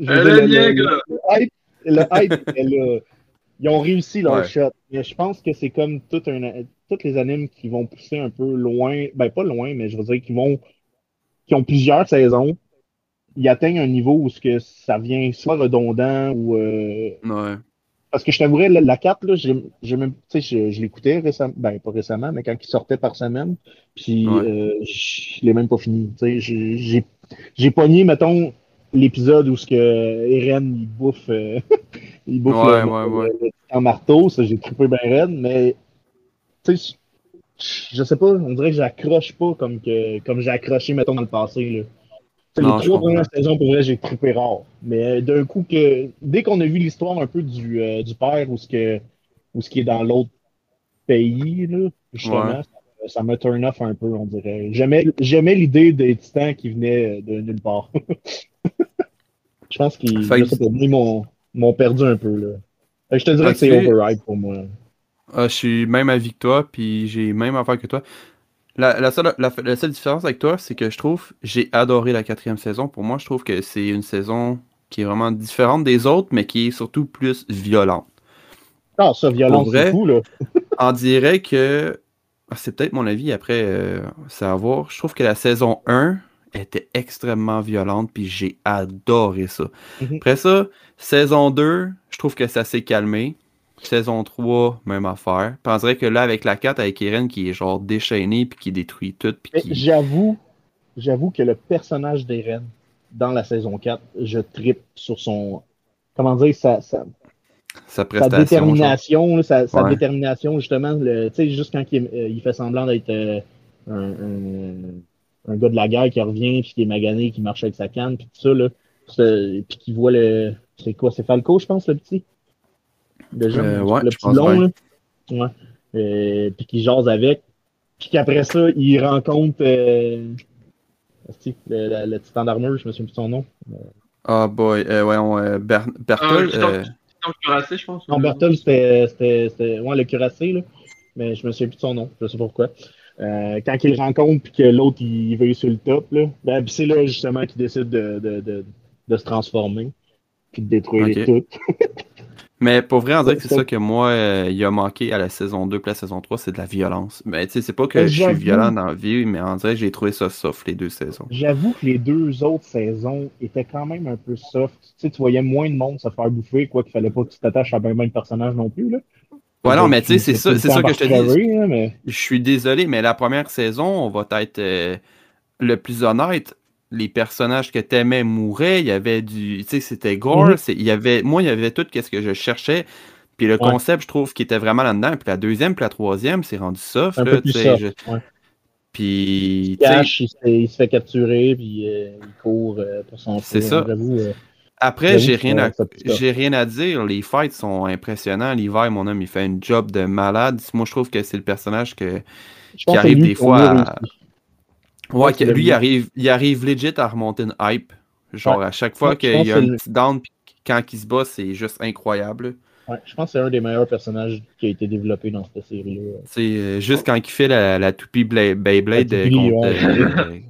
Euh, le- hype. Ils ont réussi leur Ouais. shot. Mais je pense que c'est comme tout un, toutes les animes qui vont pousser un peu loin, ben pas loin, mais je veux dire qui vont, qui ont plusieurs saisons. Ils atteignent un niveau où ce que ça vient soit redondant ou euh, Ouais. Parce que je t'avouerais, la, la 4, là, j'ai, même, je, je l'écoutais récemment, ben pas récemment, mais quand il sortait par semaine, puis Ouais. euh, je l'ai même pas fini. J'ai, j'ai, pogné, mettons, l'épisode où ce que Eren il bouffe, euh, il bouffe Ouais, le, ouais, le- le marteau, ça j'ai trippé bien raide, mais je je sais pas, on dirait que j'accroche pas comme que comme j'ai accroché, mettons, dans le passé. Là. Non, les trois premières saisons, pour vrai, j'ai trippé rare. Mais euh, d'un coup, que dès qu'on a vu l'histoire un peu du, euh, du père ou ce que ou ce qui est dans l'autre pays, là, justement, Ouais. ça- ça me turn off un peu, on dirait. J'aimais j'aimais l'idée des titans qui venaient de nulle part. je pense qu'ils m'ont m'ont perdu un peu. Là. Fait que je te dirais que c'est overhype pour moi. Ah, je suis même avec toi, puis j'ai même affaire que toi. La, la, seule, la, la seule différence avec toi, c'est que je trouve, j'ai adoré la quatrième saison. Pour moi, je trouve que c'est une saison qui est vraiment différente des autres, mais qui est surtout plus violente. Ah, ça, vrai? c'est fou, là. On dirait que, ah, c'est peut-être mon avis après euh, savoir, je trouve que la saison 1 était extrêmement violente, puis j'ai adoré ça. Mhm. Après ça, saison 2, je trouve que ça s'est calmé. Saison 3, même affaire. Puis on dirait que là, avec la 4, avec Eren qui est genre déchaîné, puis qui détruit tout, puis qui... J'avoue, j'avoue que le personnage d'Eren dans la saison 4, je trippe sur son. Comment dire, sa, sa, sa détermination, sa, détermination, justement, tu sais, juste quand il, euh, il fait semblant d'être euh, un, un- un gars de la guerre qui revient, puis qui est magané, qui marche avec sa canne, puis tout ça, là, puis qui voit le. C'est quoi, c'est Falco, je pense, le petit? Le jeune, Euh, ouais, le je petit pense long, là. Ouais. Euh, puis qui jase avec. Puis qu'après ça, il rencontre euh, le, le, le titan d'armure, je me souviens plus de son nom. Ah boy, euh, ouais, on, euh, Ber- euh, cuirassé, je pense. Non, Bertol, c'était, ouais, le cuirassé, là. mais je me souviens plus de son nom, je sais pas pourquoi. Euh, quand il le rencontre puis que l'autre il veut sur le top, là, ben, c'est là justement qu'il décide de, de, de, de se transformer puis de détruire Ok. tout. Mais pour vrai, on dirait que c'est Ça- que moi, euh, il a manqué à la saison 2 puis la saison 3, c'est de la violence. Mais tu sais, c'est pas que je suis violent dans la vie, mais on dirait que j'ai trouvé ça soft les deux saisons. J'avoue que les deux autres saisons étaient quand même un peu soft. Tu sais, tu voyais moins de monde se faire bouffer, quoi qu'il fallait pas que tu t'attaches à bien même personnage non plus. Là. Ouais, non, mais tu sais, c'est ça, c'est ça que je te dis. mais... Je suis désolé, mais la première saison, on va être euh, le plus honnête. Les personnages que t'aimais mouraient, il y avait du. Tu sais, c'était gore. Il y avait, moi, il y avait tout ce que je cherchais. Puis le Ouais. concept, je trouve, qui était vraiment là-dedans. Puis la deuxième, puis la troisième, c'est rendu soft. Un là, peu plus soft. je- ouais. Puis, Il cache, il se fait, il se fait capturer, puis euh, il court euh, pour son C'est ça. hein, euh, Après, j'ai rien, à... rien à dire. Les fights sont impressionnants. L'hiver, mon homme, il fait un job de malade. Moi, je trouve que c'est le personnage que... Qui arrive des fois à- réussi. Ouais, lui, il arrive, il arrive legit à remonter une hype. Genre, à chaque fois qu'il y a que un le- petit down, puis quand il se bat, c'est juste incroyable. Ouais, je pense que c'est un des meilleurs personnages qui a été développé dans cette série-là. C'est euh, juste quand il fait la, la toupie Bla- Beyblade La euh, toupie, contre. ouais.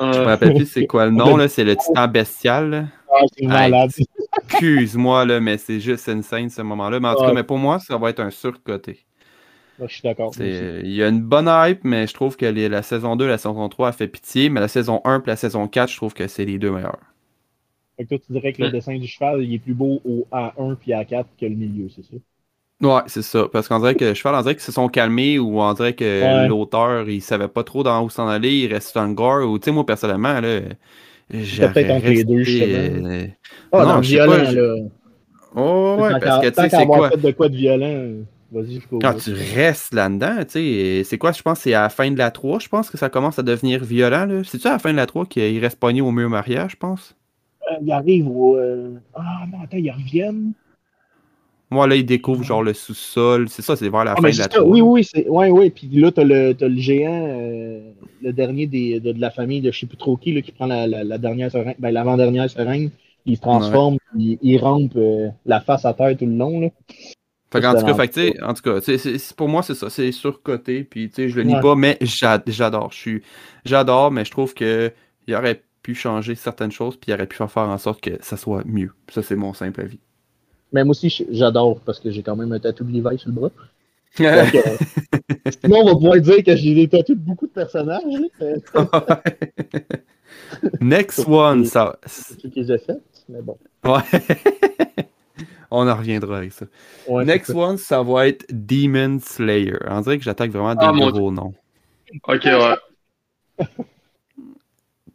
euh, je me rappelle plus c'est quoi le nom, là. C'est le titan bestial. Ah, c'est malade. Excuse-moi, là, mais c'est juste insane ce moment-là. Mais en tout cas, Ouais. mais pour moi, ça va être un surcoté. Moi, je suis d'accord. Il y a une bonne hype, mais je trouve que les- la saison 2 la saison 3 a fait pitié. Mais la saison 1 et la saison 4, je trouve que c'est les deux meilleurs. Fait que toi, tu dirais que le dessin du cheval, il est plus beau au A1 puis A4 que le milieu, c'est ça? Ouais, c'est ça. Parce qu'on dirait que Cheval, on dirait qu'ils se sont calmés ou on dirait que Ouais. l'auteur, il savait pas trop dans où s'en aller, il reste dans le gore. Ou, tu sais, moi, personnellement, là, j'aurais peut-être entre les deux, euh, Ah, Non, le je sais pas, violent, je- là. Oh, ouais, parce que, tu sais, c'est quoi? fait de quoi de violent, vas-y jusqu'au Quand tu restes là-dedans, tu sais, c'est quoi, je pense, c'est à la fin de la 3, je pense que ça commence à devenir violent, là. C'est-tu à la fin de la 3 qu'il reste pogné au mur mariage, je pense? Euh, il arrive au. euh, Ah non, attends, ils reviennent. Moi, là, il découvre, genre, le sous-sol. C'est ça, c'est vers la Ah, fin de la c'est 3. ça, oui, oui, c'est. Ouais, ouais. Puis là, t'as le, t'as le géant, euh, le dernier des, de, de la famille de je sais plus trop qui, là, qui prend la, la, la dernière seringue, ben, l'avant-dernière seringue. Il se transforme, puis il, rampe euh, la face à terre tout le long. Là. Fait c'est tout cas, fait en tout cas, pour moi, c'est ça. C'est surcoté. Puis, tu sais, je le nie Ouais. pas, mais j'a- j'adore. J'adore, mais je trouve que il aurait pu changer certaines choses, puis il aurait pu faire en sorte que ça soit mieux. Ça, c'est mon simple avis. Mais moi aussi, j'adore parce que j'ai quand même un tatou de Levi sur le bras. Donc, euh, sinon, on va pouvoir dire que j'ai des tatous de beaucoup de personnages. Next one, ça. C'est ce que j'ai fait. Mais bon. Ouais. On en reviendra avec ça. Ouais, Next one, ça va être Demon Slayer. On dirait que j'attaque vraiment des Ah, mon gros noms. Ok, ouais.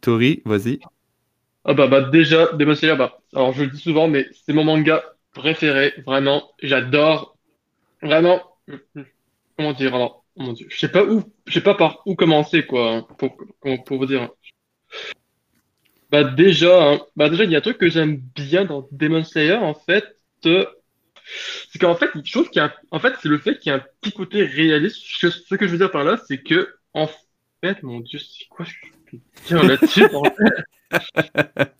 Tori, vas-y. Ah bah, bah déjà, Demon Slayer, bah, alors je le dis souvent, mais c'est mon manga préféré, vraiment, j'adore, vraiment, comment dire, alors, oh mon Dieu, je sais pas où, je sais pas par où commencer, quoi, hein, pour, pour, pour vous dire. Bah déjà, hein, bah déjà, il y a un truc que j'aime bien dans Demon Slayer, en fait, c'est qu'en fait, je trouve qu'il y a, en fait, c'est le fait qu'il y a un petit côté réaliste. Ce, ce que je veux dire par là, c'est que, en fait, mon Dieu, c'est quoi ce que je peux dire là-dessus? en fait?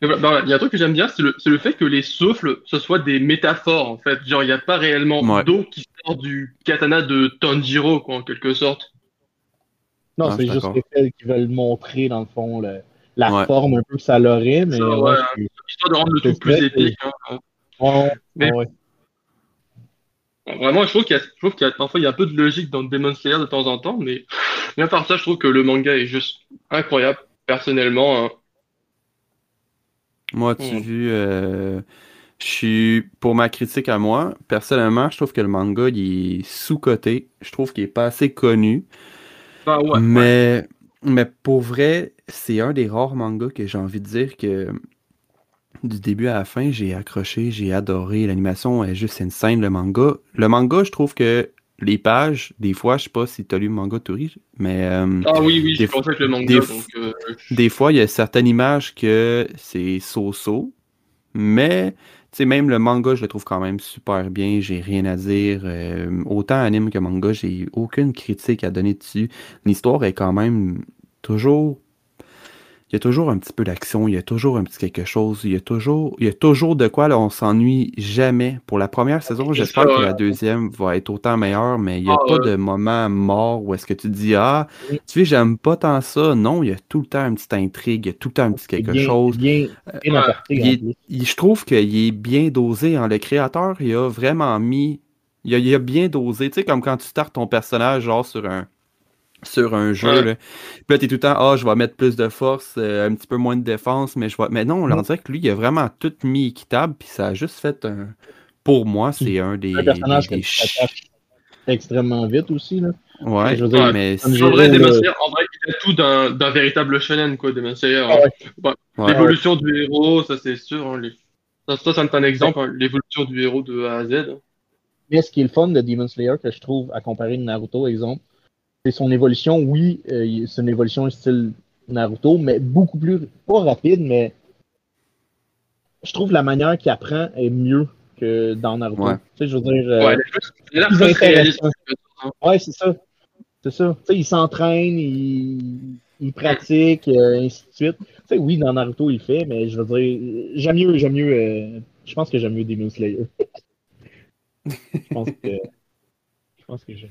Mais voilà, voilà, il y a un truc que j'aime bien, c'est le, c'est le fait que les souffles, ce soit des métaphores, en fait. Genre, il n'y a pas réellement Ouais. d'eau qui sort du katana de Tanjiro, quoi, en quelque sorte. Non, Ah, c'est juste les faits qui veulent montrer, dans le fond, le- la Ouais. forme un peu que ça l'aurait, mais. Ça, ouais, ouais. c'est- Histoire de rendre le tout plus épique. hein. ouais, Mais- ouais. Vraiment, je trouve qu'il y a, je trouve qu'il y a, parfois, il y a un peu de logique dans Demon Slayer de temps en temps, mais bien par ça, je trouve que le manga est juste incroyable, personnellement. hein. Moi, tu Hmm. vu, euh, je suis pour ma critique à moi, personnellement, je trouve que le manga il est sous-coté. Je trouve qu'il est pas assez connu. Bah ouais, ouais. mais, mais pour vrai, c'est un des rares mangas que j'ai envie de dire que du début à la fin, j'ai accroché, j'ai adoré. L'animation est juste insane, le manga. Le manga, je trouve que les pages, des fois, je sais pas si tu as lu le manga Tori, mais euh, Ah oui, oui, j'ai le manga, des- donc euh, des fois, il y a certaines images que c'est so-so, mais tu sais, même le manga, je le trouve quand même super bien, j'ai rien à dire. Euh, autant anime que manga, j'ai aucune critique à donner dessus. L'histoire est quand même toujours. Il y a toujours un petit peu d'action, il y a toujours un petit quelque chose, il y a toujours, il y a toujours de quoi, là, on s'ennuie jamais. Pour la première saison, j'espère que la deuxième va être autant meilleure, mais il n'y a Ah, pas ouais. de moment mort où est-ce que tu te dis Ah, Oui. tu sais, j'aime pas tant ça. Non, il y a tout le temps une petite intrigue, il y a tout le temps un petit quelque bien, chose. Bien, bien ouais. apporté, Il est- il- je trouve qu'il est bien dosé. hein. Le créateur, il a vraiment mis. Il a, il a bien dosé. Tu sais, comme quand tu startes ton personnage, genre sur un sur un jeu. Ouais. Là. Puis là, t'es tout le temps, ah, je vais mettre plus de force, euh, un petit peu moins de défense, mais je vais. Mais non, on Mm. dirait que lui, il a vraiment tout mis équitable, puis ça a juste fait un. Pour moi, c'est un des. Un personnage des- qui des ch- s'attache extrêmement vite aussi. Là. Ouais, Je veux dire, mais c'est- En vrai, Zero, Demon là. Slayer, en vrai, il a tout d'un d'un véritable shonen, quoi, Demon Slayer. Ah hein. ouais. ouais. L'évolution du héros, ça c'est sûr. hein, les- Ça, ça, c'est un exemple, hein, l'évolution du héros de A à Z. Mais ce qui est le fun de Demon Slayer, que je trouve, à comparer de Naruto, exemple, c'est son évolution. Oui, euh, c'est une évolution style Naruto, mais beaucoup plus, pas rapide, mais je trouve la manière qu'il apprend est mieux que dans Naruto. Ouais. Tu sais, je veux dire, euh, Ouais, c'est ça. C'est ça. Tu sais, il s'entraîne, il, il pratique, euh, ainsi de suite. Tu sais, oui, dans Naruto, il fait, mais je veux dire, j'aime mieux, j'aime mieux, euh, je pense que j'aime mieux Demon Slayer. je pense que, je pense que j'ai.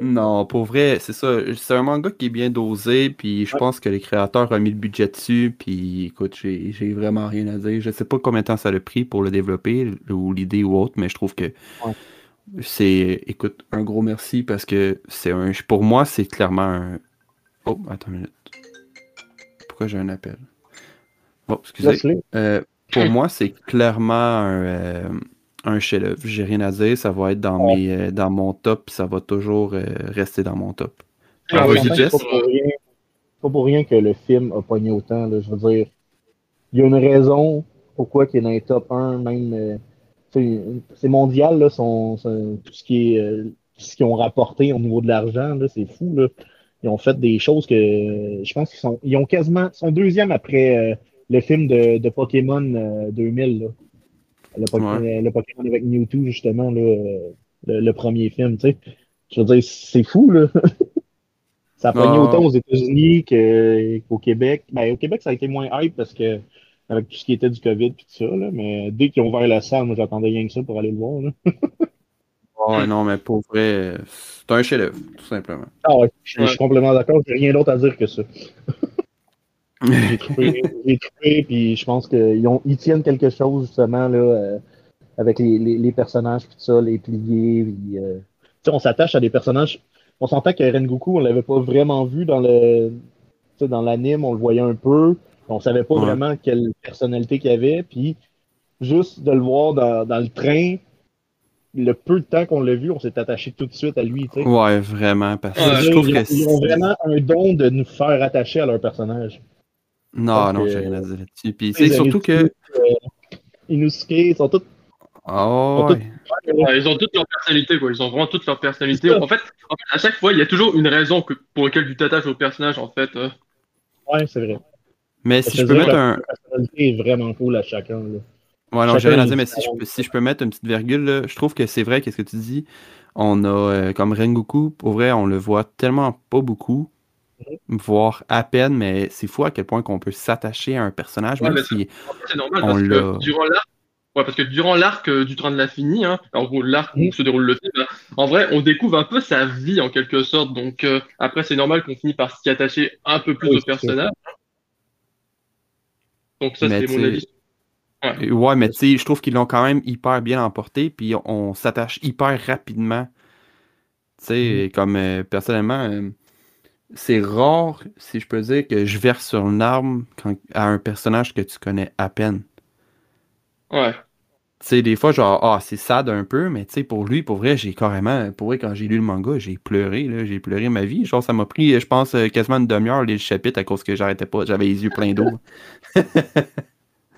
Non, pour vrai, c'est ça. C'est un manga qui est bien dosé, puis je Ouais. pense que les créateurs ont mis le budget dessus, puis écoute, j'ai vraiment rien à dire. Je sais pas combien de temps ça a pris pour le développer, ou l'idée ou autre, mais je trouve que Ouais. c'est, écoute, un gros merci parce que c'est un, pour moi, c'est clairement un. Oh, attends une minute. Pourquoi j'ai un appel? Bon, excusez. Laisse-le. Euh, pour moi, c'est clairement un, euh, un chef-d'œuvre. J'ai rien à dire. Ça va être dans, Ouais. mes, euh, dans mon top, puis ça va toujours euh, rester dans mon top. Ah oui, pas pour rien, pas pour rien que le film a pogné autant. là. Je veux dire, il y a une raison pourquoi il est dans les top 1, même. euh, c'est mondial, là, son, son- tout ce qui est. euh, ce qu'ils ont rapporté au niveau de l'argent, là, c'est fou. Là. Ils ont fait des choses que je pense qu'ils sont. Ils ont quasiment. Ils sont deuxième après euh, le film de, de Pokémon euh, 2000. Là. Le, Po- Ouais. euh, le Pokémon avec Mewtwo, justement, là, euh, le, le premier film. tu sais. Je veux dire, c'est fou, là. Ça a pogné autant aux États-Unis qu'au Québec. Ben, au Québec, ça a été moins hype parce que avec tout ce qui était du COVID et tout ça, là, mais dès qu'ils ont ouvert la salle, moi j'attendais rien que ça pour aller le voir. Là. Ouais, non, mais pour vrai, euh, c'est un chef-d'œuvre, tout simplement. Ah ouais, je, suis complètement d'accord, j'ai rien d'autre à dire que ça. J'ai trouvé, j'ai trouvé, puis je pense qu'ils ont- ils tiennent quelque chose justement là, euh, avec les, les, les personnages puis tout ça, les pliés. Puis, euh, tu sais, on s'attache à des personnages. On s'entend que Rengoku, on l'avait pas vraiment vu dans le tu sais, dans l'anime, on le voyait un peu. On savait pas Ouais. vraiment quelle personnalité qu'il avait. Puis juste de le voir dans, dans le train, le peu de temps qu'on l'a vu, on s'est attaché tout de suite à lui. Ouais, vraiment, parce que Ouais, je trouve ils, que ont, ils ont vraiment un don de nous faire attacher à leur personnage. Non, Donc, non, euh, j'ai rien à dire là-dessus. Puis c'est surtout que. Inosuke, Inosuke, ils sont tous. Ouais. Ouais, ils ont toutes leur personnalité, quoi. Ils ont vraiment toute leur personnalité. En fait, en fait, à chaque fois, il y a toujours une raison que, pour laquelle tu t'attaches au personnage, en fait. euh. Ouais, c'est vrai. Mais Ça si je peux mettre un. La personnalité est vraiment cool à chacun. Là. Ouais, non, j'ai rien à dire, mais si je, peux- si je peux mettre une petite virgule, là, je trouve que c'est vrai, qu'est-ce que tu dis? On a, euh, comme Rengoku, pour vrai, on le voit tellement pas beaucoup, voire à peine, mais c'est fou à quel point qu'on peut s'attacher à un personnage, Ouais, même si. C'est normal On parce que durant l'arc, ouais, parce que durant l'arc euh, du train de l'infini, hein, en gros l'arc où se déroule le film, hein, en vrai, on découvre un peu sa vie en quelque sorte. Donc euh, après, c'est normal qu'on finisse par s'y attacher un peu plus Oui, au personnage. Donc ça, c'est mon avis. Ouais, mais tu sais, je trouve qu'ils l'ont quand même hyper bien emporté, puis on s'attache hyper rapidement. Tu sais, comme euh, personnellement, c'est rare, si je peux dire, que je verse sur une arme quand- à un personnage que tu connais à peine. Ouais. Tu sais, des fois, genre, ah, c'est sad un peu, mais tu sais, pour lui, pour vrai, j'ai carrément, pour vrai, quand j'ai lu le manga, j'ai pleuré, là, j'ai pleuré ma vie. Genre, ça m'a pris, je pense, euh, quasiment une demi-heure, les chapitres, à cause que j'arrêtais pas, j'avais les yeux pleins d'eau.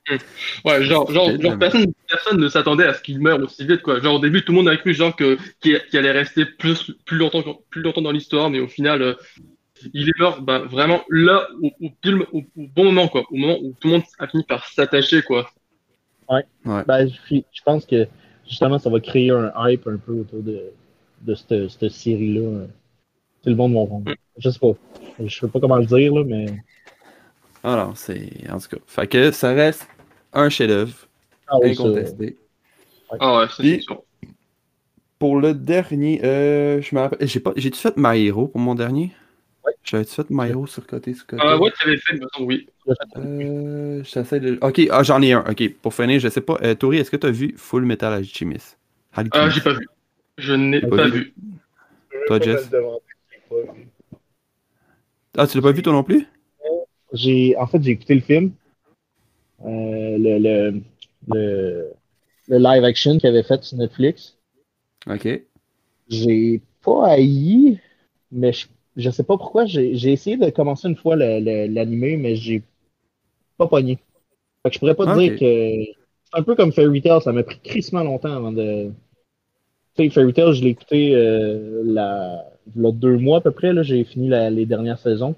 Ouais, genre, genre, genre personne, personne ne s'attendait à ce qu'il meure aussi vite, quoi. Genre, au début, tout le monde a cru, genre, que, qu'il qu'il allait rester plus, plus longtemps, plus longtemps dans l'histoire, mais au final, euh, il est mort, bah, vraiment, là, au, au, pile- au- au bon moment, quoi. Au moment où tout le monde a fini par s'attacher, quoi. Ben, je, je pense que justement, ça va créer un hype un peu autour de, de cette, cette série-là. Tout le monde va vendre. Je sais pas. Je sais pas comment le dire, là, mais. Ah non, c'est, en tout cas, fait que ça reste un chef-d'œuvre, Ah oui, incontesté. Ah ouais, Puis- c'est sûr. Pour le dernier, euh, je me rappelle, j'ai pas, j'ai-tu fait My Hero pour mon dernier? J'avais-tu fait My Hero sur côté, sur côté? Ah ouais, tu avais fait, me oui. Euh, j'essaie de... Ok, ah, j'en ai un. Ok, pour finir, je sais pas. Euh, Tori, est-ce que tu as vu Full Metal Alchemist? Ah, j'ai pas vu. Je n'ai pas pas vu? vu. Toi, Jess? Ah, tu l'as pas vu toi non plus? J'ai, en fait, j'ai écouté le film. Euh, le, le, le, le live action qu'il avait fait sur Netflix. Ok. J'ai pas haï, mais je, je sais pas pourquoi. J'ai j'ai essayé de commencer une fois l'animé, mais j'ai pas pogné. Fait que je pourrais pas te dire que. C'est un peu comme Fairy Tail, ça m'a pris crissement longtemps avant de. Tu sais, Fairy Tail, je l'ai écouté euh, la... deux mois à peu près, là, j'ai fini la- les dernières saisons.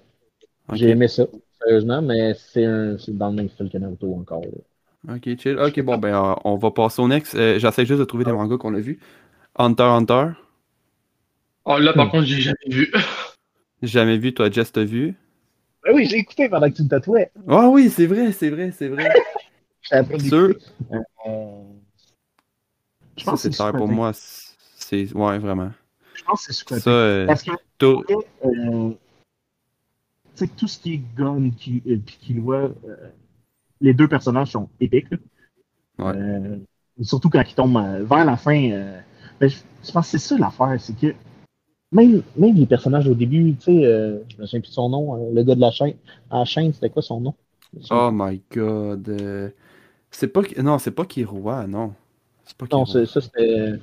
J'ai aimé ça, sérieusement, mais c'est un... c'est dans le même style que Naruto encore. là. Ok, chill. Ok, bon, ben, euh, on va passer au next. Euh, J'essaie juste de trouver des mangas qu'on a vus. Hunter Hunter. Oh, là, par Hmm. contre, j'ai jamais vu. Jamais vu, toi, Jess, t'as vu? Ben oui, j'ai écouté pendant que tu me tatouais. Ah oui, c'est vrai, c'est vrai, c'est vrai. Sûr. Euh, Je Ça, pense c'est que clair super pour moi. C'est. Ouais, vraiment. Je pense que c'est super Ça, euh, Parce que tout- euh, tu sais, tout ce qui est gun, qui, euh, puis qui voit, euh, les deux personnages sont épiques. Ouais. Euh, surtout quand ils tombent euh, vers la fin. euh, ben, je, je pense que c'est ça l'affaire, c'est que même, même les personnages au début, tu sais, euh, je me souviens plus de son nom, euh, le gars de la chaîne, à la chaîne, c'était quoi son nom? Oh my god. euh, C'est pas. Non, c'est pas Kirua, non. C'est pas Non, ça c'était.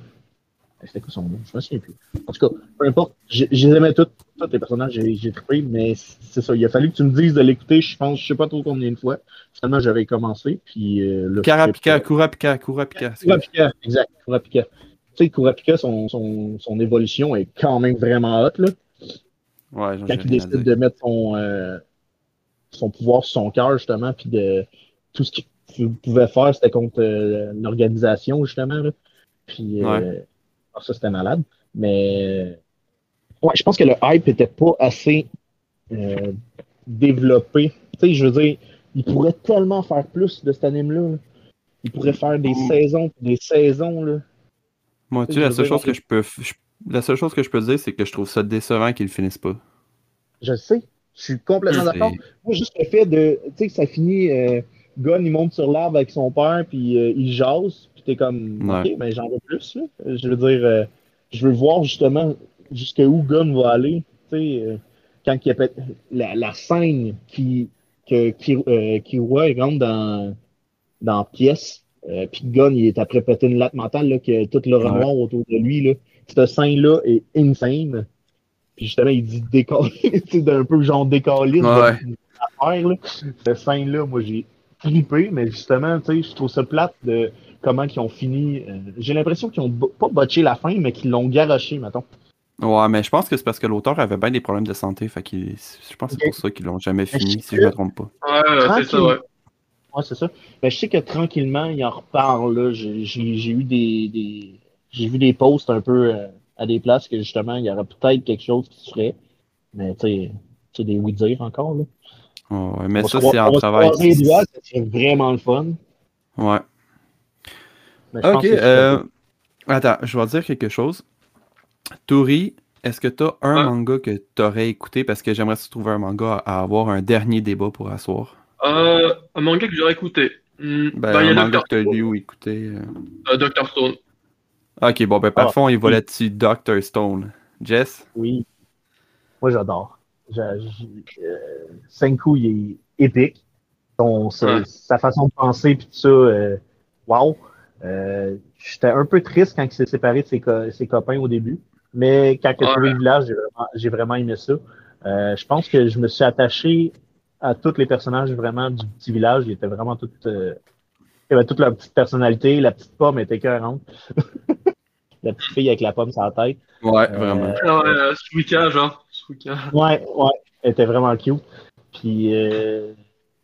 C'était quoi son nom? Je me souviens plus. En tout cas, peu importe, je je les aimais tous, tous les personnages, j'ai trippé, mais c'est ça. Il a fallu que tu me dises de l'écouter, je pense, je sais pas trop combien de fois. Finalement, j'avais commencé, puis euh, là, Karapika. Kurapika, Kurapika. Kurapika, exact, Kurapika. Tu sais, Kurapika, son, son, son évolution est quand même vraiment haute, là. Ouais, Quand il décide de mettre son, euh, son pouvoir sur son cœur, justement, puis de tout ce qu'il pouvait faire, c'était contre euh, l'organisation, justement. Là. Puis euh, Ouais. alors ça, c'était malade. Mais ouais, je pense que le hype était pas assez développé. Tu sais, je veux dire, il pourrait tellement faire plus de cet anime-là. là. Il pourrait faire des Ouh. saisons, des saisons. Là. Moi, tu sais, la seule chose que je peux. je- La seule chose que je peux dire, c'est que je trouve ça décevant qu'ils le finissent pas. Je le sais. Je suis complètement d'accord. Moi, juste le fait de. Tu sais, que ça finit. Euh, Gon, il monte sur l'arbre avec son père, puis euh, il jase, puis t'es comme. Ouais. Ok, mais j'en veux plus, là. Je veux dire, euh, je veux voir justement jusqu'où Gon va aller. Tu sais, euh, quand il appelle la, la scène qui, que Ki- euh, Killua, il rentre dans, dans pièce, euh, puis il est après péter une latte mentale, là, que toute le Ouais. noir autour de lui, là. Cette scène-là est insane. Puis justement, il dit décoller, d'un peu genre décoller Ouais. affaire, là. Cette scène-là, moi, j'ai trippé, mais justement, tu sais, je trouve ça plate de comment ils ont fini. euh, j'ai l'impression qu'ils ont bo- pas botché la fin, mais qu'ils l'ont garoché, mettons. Ouais, mais je pense que c'est parce que l'auteur avait bien des problèmes de santé. Fait qu'il- je pense que c'est pour ça qu'ils l'ont jamais Mais fini, si je me que- trompe pas. Ouais, c'est ça, ouais. Ouais, c'est ça. Mais je sais que tranquillement, il en reparle, là. J'ai eu des, des- j'ai vu des posts un peu euh, à des places que justement, il y aurait peut-être quelque chose qui se ferait. Mais tu sais, c'est des oui-dire encore, là. Ouais, mais On ça, c'est se travail. serait vraiment le fun. Ouais. Mais Ok, c'est euh... attends, je vais dire quelque chose. Tori, est-ce que t'as un Ouais. manga que t'aurais écouté? Parce que j'aimerais se trouver un manga à avoir un dernier débat pour asseoir? Euh, un manga que j'aurais écouté. Hmm, Ben, bah, il y un a manga Doctor, que t'as lu ou écouté. euh. euh, Doctor Stone. Ok, bon, ben Ah, parfois, on y va oui. là-dessus. Dr. Stone. Jess? Oui. Moi, j'adore. Euh, Senku, il est épique. Son, sa, Ouais. sa façon de penser, puis tout ça, euh, wow. Euh, J'étais un peu triste quand il s'est séparé de ses, co- ses copains au début. Mais quand il a trouvé le village, j'ai vraiment, j'ai vraiment aimé ça. Euh, je pense que je me suis attaché à tous les personnages vraiment du petit village. Ils étaient vraiment tous. euh, ils avaient toute leur petite personnalité. La petite pomme était écœurante. la petite fille avec la pomme sur la tête. Ouais, Euh, vraiment. Ah ouais, euh, Suika, genre. Suika. Ouais, ouais, elle était vraiment cute. Puis euh,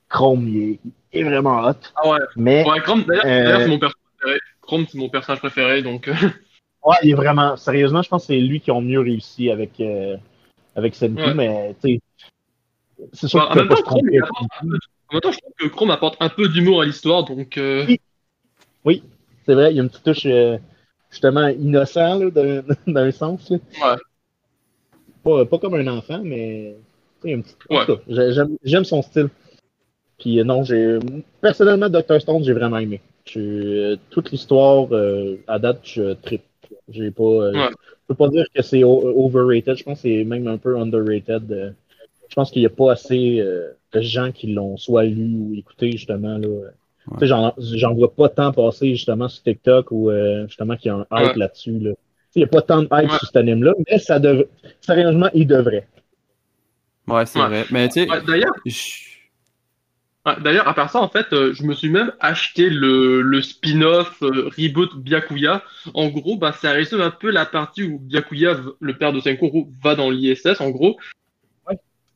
Chrome, il est, il est vraiment hot. Ah ouais. Mais Ouais, Chrome, d'ailleurs, Euh, d'ailleurs, c'est mon personnage préféré. Chrome, c'est mon personnage préféré, donc. euh, ouais, il est vraiment. Sérieusement, je pense que c'est lui qui a mieux réussi avec, euh, avec Senku, Ouais. mais tu sais. C'est sûr Bah, en même temps, se Chrome, tromper. il apporte un peu- en même temps, je trouve que Chrome apporte un peu d'humour à l'histoire, donc. euh, Oui. C'est vrai, il y a une petite touche euh, justement innocent d'un sens. Là. Ouais. Pas, pas comme un enfant, mais un petit. en Ouais. j'aime son style. Puis euh, non, j'ai personnellement Dr. Stone, j'ai vraiment aimé. Je- euh, toute l'histoire euh, à date, je tripe. J'ai pas. euh, Ouais. Je peux pas dire que c'est overrated. Je pense que c'est même un peu underrated. Je pense qu'il n'y a pas assez euh, de gens qui l'ont soit lu ou écouté justement là. Tu sais, j'en, j'en vois pas tant passer justement sur TikTok ou euh, justement qu'il y a un hype Ouais. là-dessus. Là. Il n'y a pas tant de hype Ouais. sur cet anime-là, mais ça devrait. Sérieusement, il devrait. Ouais, c'est Ouais. vrai. Mais tu sais, D'ailleurs, je- ouais, d'ailleurs, à part ça, en fait, euh, je me suis même acheté le, le spin-off euh, reboot Byakuya. En gros, bah, ça résume un peu la partie où Byakuya, le père de Senku, va dans l'ISS, en gros.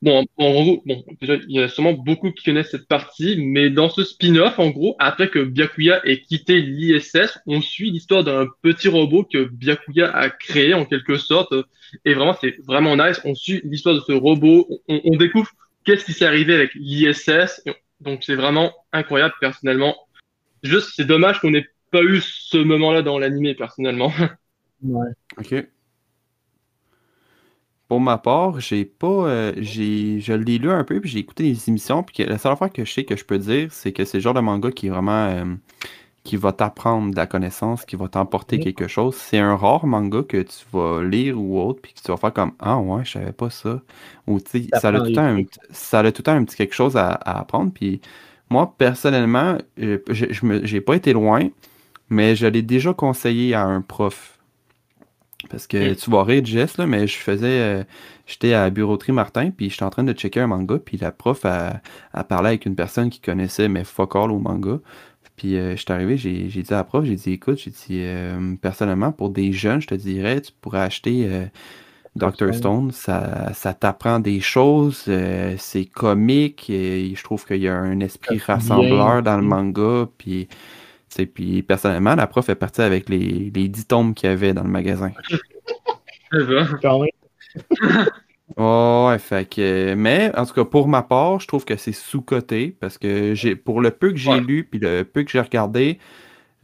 Bon, en gros, bon, il y a sûrement beaucoup qui connaissent cette partie, mais dans ce spin-off, en gros, après que Byakuya ait quitté l'ISS, on suit l'histoire d'un petit robot que Byakuya a créé en quelque sorte. Et vraiment, c'est vraiment nice. On suit l'histoire de ce robot. On, on découvre qu'est-ce qui s'est arrivé avec l'ISS. Donc, c'est vraiment incroyable, personnellement. Juste, c'est dommage qu'on n'ait pas eu ce moment-là dans l'animé, personnellement. Ouais. OK. Pour ma part, j'ai pas. euh, j'ai, je l'ai lu un peu, puis j'ai écouté des émissions, puis que la seule affaire que je sais que je peux dire, c'est que c'est le genre de manga qui est vraiment. euh, qui va t'apprendre de la connaissance, qui va t'emporter quelque chose. C'est un rare manga que tu vas lire ou autre, puis que tu vas faire comme Ah ouais, je savais pas ça. Ou tu sais, ça a tout le des temps un, ça a tout le temps un petit quelque chose à, à apprendre. Puis moi, personnellement, euh, je, j'ai pas été loin, mais je l'ai déjà conseillé à un prof. Parce que tu vas rire Jess, là, mais je faisais. euh, j'étais à la bureauterie Martin, puis j'étais en train de checker un manga, puis la prof a, a parlé avec une personne qui connaissait, mais fuck all au manga. Puis euh, je suis arrivé, j'ai dit à la prof, j'ai dit écoute, j'ai dit euh, personnellement, pour des jeunes, je te dirais, tu pourrais acheter Dr. Stone, ça, ça t'apprend des choses, c'est comique, et je trouve qu'il y a un esprit rassembleur dans le manga, puis, puis personnellement, la prof est partie avec les, les 10 tomes qu'il y avait dans le magasin. Oh, ouais, fait que, mais en tout cas, pour ma part, je trouve que c'est sous-coté parce que j'ai, pour le peu que j'ai Ouais. lu puis le peu que j'ai regardé,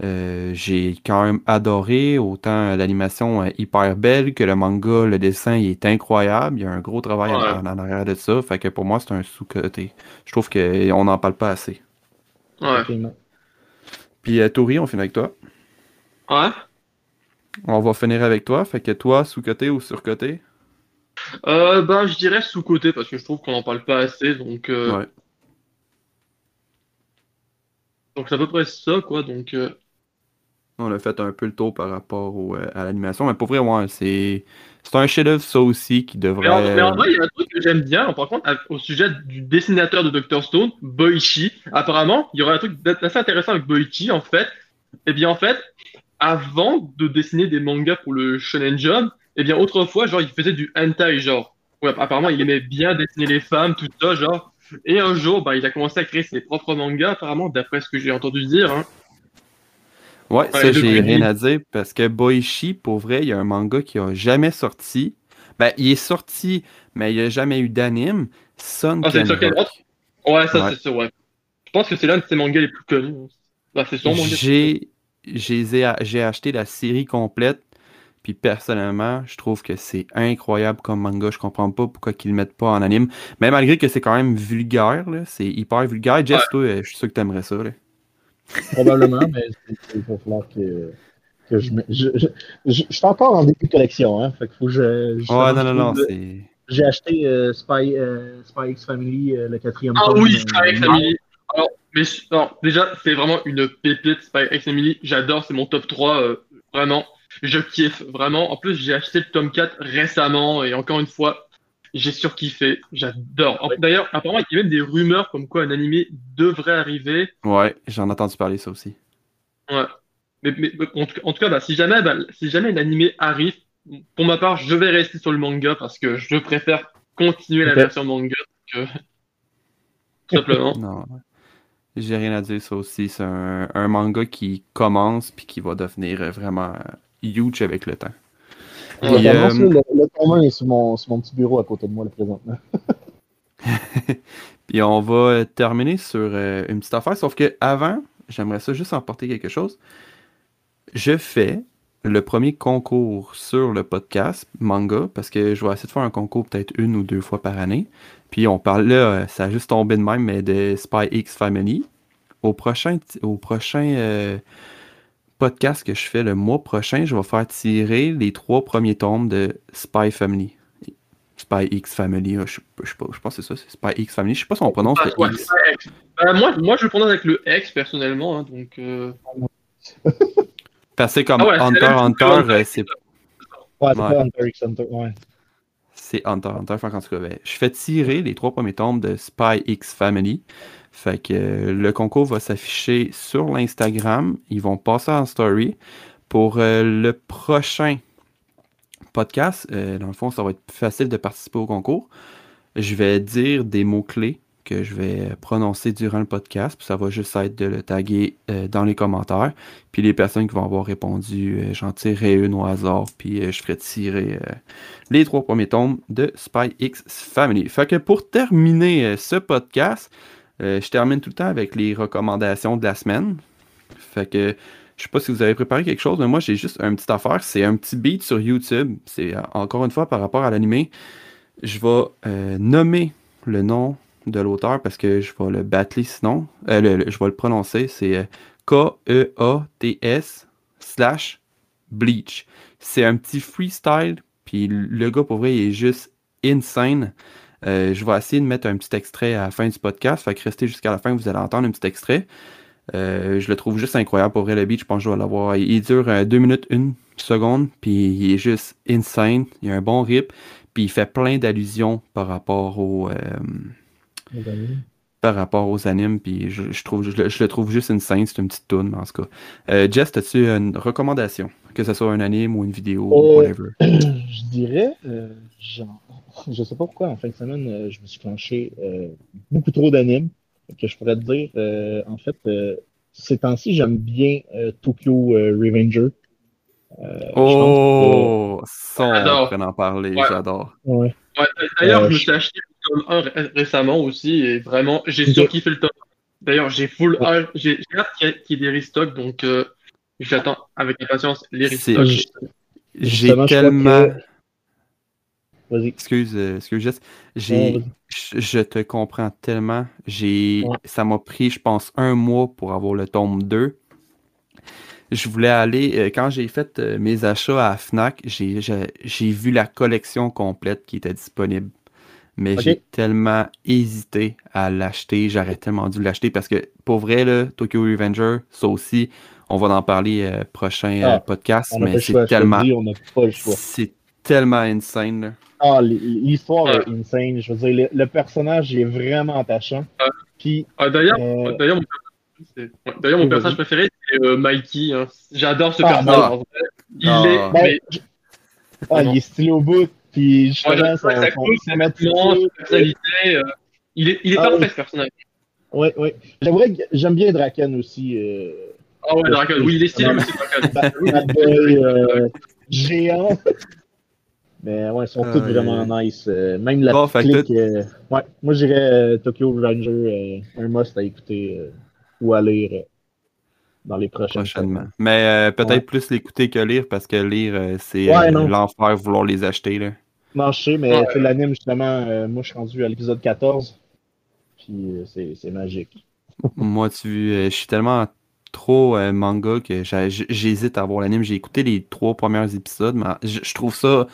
euh, j'ai quand même adoré autant l'animation est hyper belle que le manga, le dessin il est incroyable. Il y a un gros travail en, Ouais. en- en arrière de ça. Fait que pour moi, c'est un sous-coté. Je trouve qu'on n'en parle pas assez. Ouais. Puis euh, Tori, on finit avec toi. Ouais. On va finir avec toi. Fait que toi, sous-coté ou sur-coté? Euh, ben, je dirais sous-côté parce que je trouve qu'on n'en parle pas assez. Donc, euh, Ouais. donc c'est à peu près ça, quoi. Donc, euh, On a fait un peu le tour par rapport euh, à l'animation, mais pour vrai, c'est c'est un chef-d'œuvre ça aussi qui Mais en, devrait. mais en vrai, il y a un truc que j'aime bien, par contre, au sujet du dessinateur de Dr. Stone, Boichi. Apparemment, il y aurait un truc assez intéressant avec Boichi, en fait. Eh bien, en fait, avant de dessiner des mangas pour le Shonen Jump, eh bien, autrefois, genre, il faisait du hentai, genre. Ouais, apparemment, il aimait bien dessiner les femmes, tout ça, genre. Et un jour, bah, il a commencé à créer ses propres mangas, apparemment, d'après ce que j'ai entendu dire, hein. Ouais, ça, j'ai rien à dire parce que Boichi, pour vrai, il y a un manga qui a jamais sorti. Ben, il est sorti, mais il n'y a jamais eu d'anime. Sun Ah, c'est Can sur quel Rock. autre Ouais, ça, Ouais. c'est sûr, ouais. Je pense que c'est l'un de ses mangas les plus connus. Bah, c'est son manga. J'ai j'ai j'ai acheté la série complète. Puis personnellement, je trouve que c'est incroyable comme manga. Je comprends pas pourquoi qu'ils le mettent pas en anime. Mais malgré que c'est quand même vulgaire, c'est hyper vulgaire. Jess, Ouais. toi, euh, je suis sûr que t'aimerais ça. Là. Probablement, mais il va falloir que, que je, je, je, je, je suis encore en début de collection, hein. Fait qu'il faut que je. je Ouais, non, non, non, c'est. J'ai acheté euh, Spy, euh, Spy X Family, euh, le quatrième Ah oui, Spy X Family. Alors, mais non, déjà, c'est vraiment une pépite, Spy X Family. J'adore, c'est mon top 3, euh, vraiment. Je kiffe, vraiment. En plus, j'ai acheté le tome 4 récemment, et encore une fois, j'ai surkiffé. J'adore. D'ailleurs, apparemment, il y a même des rumeurs comme quoi un animé devrait arriver. Ouais, j'en ai entendu parler ça aussi. Ouais. Mais, mais en, tout, en tout cas, bah, si jamais, bah, si jamais l'animé arrive, pour ma part, je vais rester sur le manga parce que je préfère continuer la version manga que tout simplement. Non. J'ai rien à dire ça aussi. C'est un, un manga qui commence puis qui va devenir vraiment huge avec le temps. Euh, le, le tome un est sur mon, sur mon petit bureau à côté de moi, là, présentement. Puis on va euh, terminer sur euh, une petite affaire, sauf que avant, j'aimerais ça juste emporter quelque chose. Je fais le premier concours sur le podcast manga parce que je vais essayer de faire un concours peut-être une ou deux fois par année. Puis on parle là, euh, ça a juste tombé de même, mais de Spy X Family. Au prochain, au prochain euh, podcast que je fais le mois prochain, je vais faire tirer les trois premiers tomes de Spy Family. Spy X Family, euh, je, je, sais pas, je pense que c'est ça, c'est Spy X Family. Je sais pas si on prononce Ah, le ouais, X. Euh, moi, moi, je le prononce avec le X personnellement, hein, donc. euh, Parce que c'est comme Ah ouais, c'est Hunter Hunter, euh, c'est Ouais, c'est Ouais. pas Hunter x Hunter, ouais. C'est Hunter Hunter. Fait qu'en tout cas, ben, je fais tirer les trois premiers tomes de Spy X Family. Fait que euh, le concours va s'afficher sur l'Instagram. Ils vont passer en story. Pour euh, le prochain podcast, euh, dans le fond, ça va être plus facile de participer au concours. Je vais dire des mots-clés que je vais prononcer durant le podcast. Puis ça va juste être de le taguer euh, dans les commentaires. Puis les personnes qui vont avoir répondu, euh, j'en tirerai une au hasard. Puis euh, je ferai tirer les trois premiers tomes de Spy X Family. Fait que pour terminer ce podcast, je termine tout le temps avec les recommandations de la semaine. Fait que je sais pas si vous avez préparé quelque chose, mais moi j'ai juste une petite affaire. C'est un petit beat sur YouTube. C'est encore une fois par rapport à l'animé. Je vais nommer le nom de l'auteur parce que je vais le battler sinon. Euh, je vais le prononcer. C'est euh, K-E-A-T-S slash Bleach. C'est un petit freestyle. Puis le gars, pour vrai, il est juste insane. Euh, je vais essayer de mettre un petit extrait à la fin du podcast. Fait que restez jusqu'à la fin, vous allez entendre un petit extrait. je le trouve juste incroyable. Pour vrai, le beat, je pense que je vais l'avoir. Il dure 2 minutes 1 seconde. Puis il est juste insane. Il a un bon rip. Puis il fait plein d'allusions par rapport au par rapport aux animes, puis je, trouve, je, le trouve juste une scène, c'est une petite toune, en tout cas. Euh, Jess, as-tu une recommandation? Que ce soit un anime ou une vidéo, ou euh, whatever. Je dirais, euh, genre, je sais pas pourquoi, en fin de semaine, euh, je me suis planché beaucoup trop d'animes, que je pourrais te dire, en fait, ces temps-ci, j'aime bien Tokyo Revenger. oh, ça, on en parler, j'adore. Ouais. D'ailleurs, je me suis acheté tome 1 récemment aussi, et vraiment, j'ai surkiffé le tome. D'ailleurs, j'ai full j'ai hâte qu'il y, ait des restocks, donc euh, j'attends avec impatience les restocks. J'ai tellement. Vas-y. Excuse, euh, excuse, J'ai, je te comprends tellement. J'ai, ça m'a pris, je pense, un mois pour avoir le tome 2. Je voulais aller, euh, quand j'ai fait mes achats à Fnac, j'ai, j'ai vu la collection complète qui était disponible mais j'ai tellement hésité à l'acheter. J'aurais tellement dû l'acheter parce que pour vrai, là, Tokyo Revenger, ça aussi, on va en parler euh, prochain euh, ah, podcast, mais c'est tellement. C'est tellement insane. Ah, l'histoire est insane. Je veux dire, le, personnage est vraiment attachant. Ah. Puis, ah, d'ailleurs, euh, d'ailleurs, mon, mon personnage préféré, c'est Mikey. Hein. J'adore ce personnage. Il est. Ben, ah, il est stylé au bout. Puis justement, son, personnalité, euh, il est, il est ah, parfait ce personnage. Oui, oui. J'aimerais j'aime bien Draken aussi. Euh, ah ouais, Draken, oui, il est stylé aussi, Draken. euh, géant. Mais ouais, ils sont tous vraiment nice. Euh, même la bon, clique. Euh, ouais, moi, j'irais Tokyo Ranger, un must à écouter ou à lire dans les prochaines Prochainement. Mais peut-être plus l'écouter que lire parce que lire, c'est l'enfer vouloir les acheter. Là. Non, je sais, mais l'anime, justement, euh, moi, je suis rendu à l'épisode 14. Puis euh, c'est magique. moi, tu euh, je suis tellement trop manga que j'hésite à voir l'anime. J'ai écouté les trois premiers épisodes, mais je, trouve ça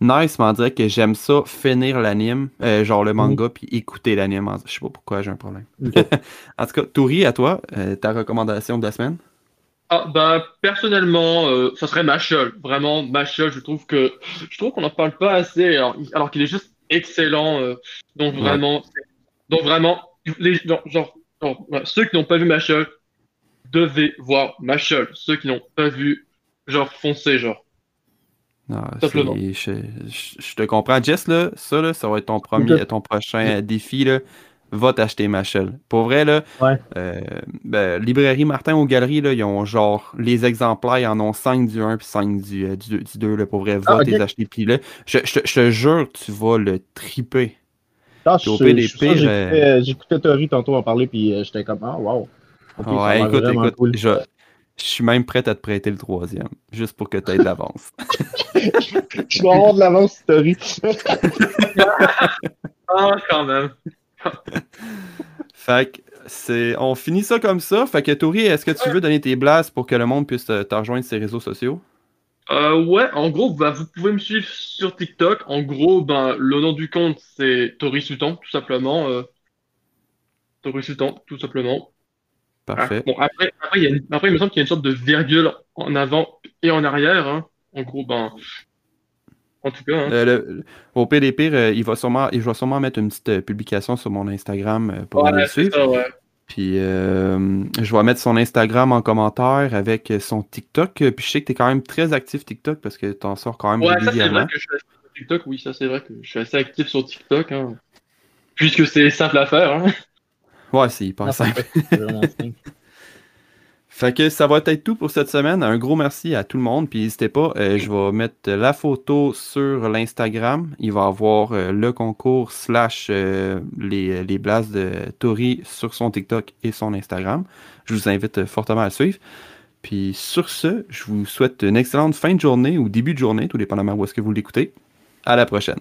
nice, mais on dirait que j'aime ça, finir l'anime, genre le manga, puis écouter l'anime. Je sais pas pourquoi j'ai un problème. en tout cas, Touri, à toi, ta recommandation de la semaine? Ah, bah, personnellement, euh, ça serait Machel. Vraiment, Machel, je trouve que je trouve qu'on n'en parle pas assez, alors, alors qu'il est juste excellent. Euh, donc vraiment, donc vraiment, les, genre, ceux qui n'ont pas vu Machel devaient voir Machel. Ceux qui n'ont pas vu, genre, foncez, genre. Non, je, je, te comprends. Jess, là, ça, là, ça va être ton premier, ton prochain défi, là va t'acheter Machel. Pour vrai, là, euh, ben, librairie Martin aux galeries, là, ils ont genre les exemplaires, ils en ont 5 du 1 puis 5 du, euh, du, 2. Là, pour vrai, va ah, t'acheter. Puis là, je, je, te jure, tu vas le triper. Ah, euh, J'écoutais Tori tantôt en parler, puis j'étais comme, ah, wow. ouais, écoute, écoute, je, je suis même prêt à te prêter le troisième, juste pour que tu aies de l'avance. je dois avoir de l'avance, Tori. ah, quand même. fait que c'est. On finit ça comme ça. Fait que Tori, est-ce que tu veux donner tes blasts pour que le monde puisse te, rejoindre sur les réseaux sociaux? Euh, ouais, en gros, bah, vous pouvez me suivre sur TikTok. En gros, ben, le nom du compte, c'est Tori Sultan, tout simplement. Euh... Tori Sultan, tout simplement. Parfait. bon, après, après, il me semble qu'il y a une sorte de virgule en avant et en arrière. Hein. En gros, ben, en tout cas. Hein. Euh, au PDP, euh, il va sûrement, il va sûrement mettre une petite euh, publication sur mon Instagram pour le suivre. Puis je vais mettre son Instagram en commentaire avec son TikTok. Puis je sais que tu es quand même très actif TikTok parce que tu en sors quand même ouais, régulièrement. Ça, c'est vrai que je suis actif sur TikTok, oui, ça c'est vrai que je suis assez actif sur TikTok. Hein. puisque c'est simple à faire. Hein. Ouais, c'est hyper Non, simple. Fait que ça va être tout pour cette semaine. Un gros merci à tout le monde. Puis n'hésitez pas, euh, je vais mettre la photo sur l'Instagram. Il va avoir euh, le concours slash euh, les, les blasts de Tori sur son TikTok et son Instagram. Je vous invite fortement à le suivre. Puis sur ce, je vous souhaite une excellente fin de journée ou début de journée, tout dépendamment où est-ce que vous l'écoutez. À la prochaine.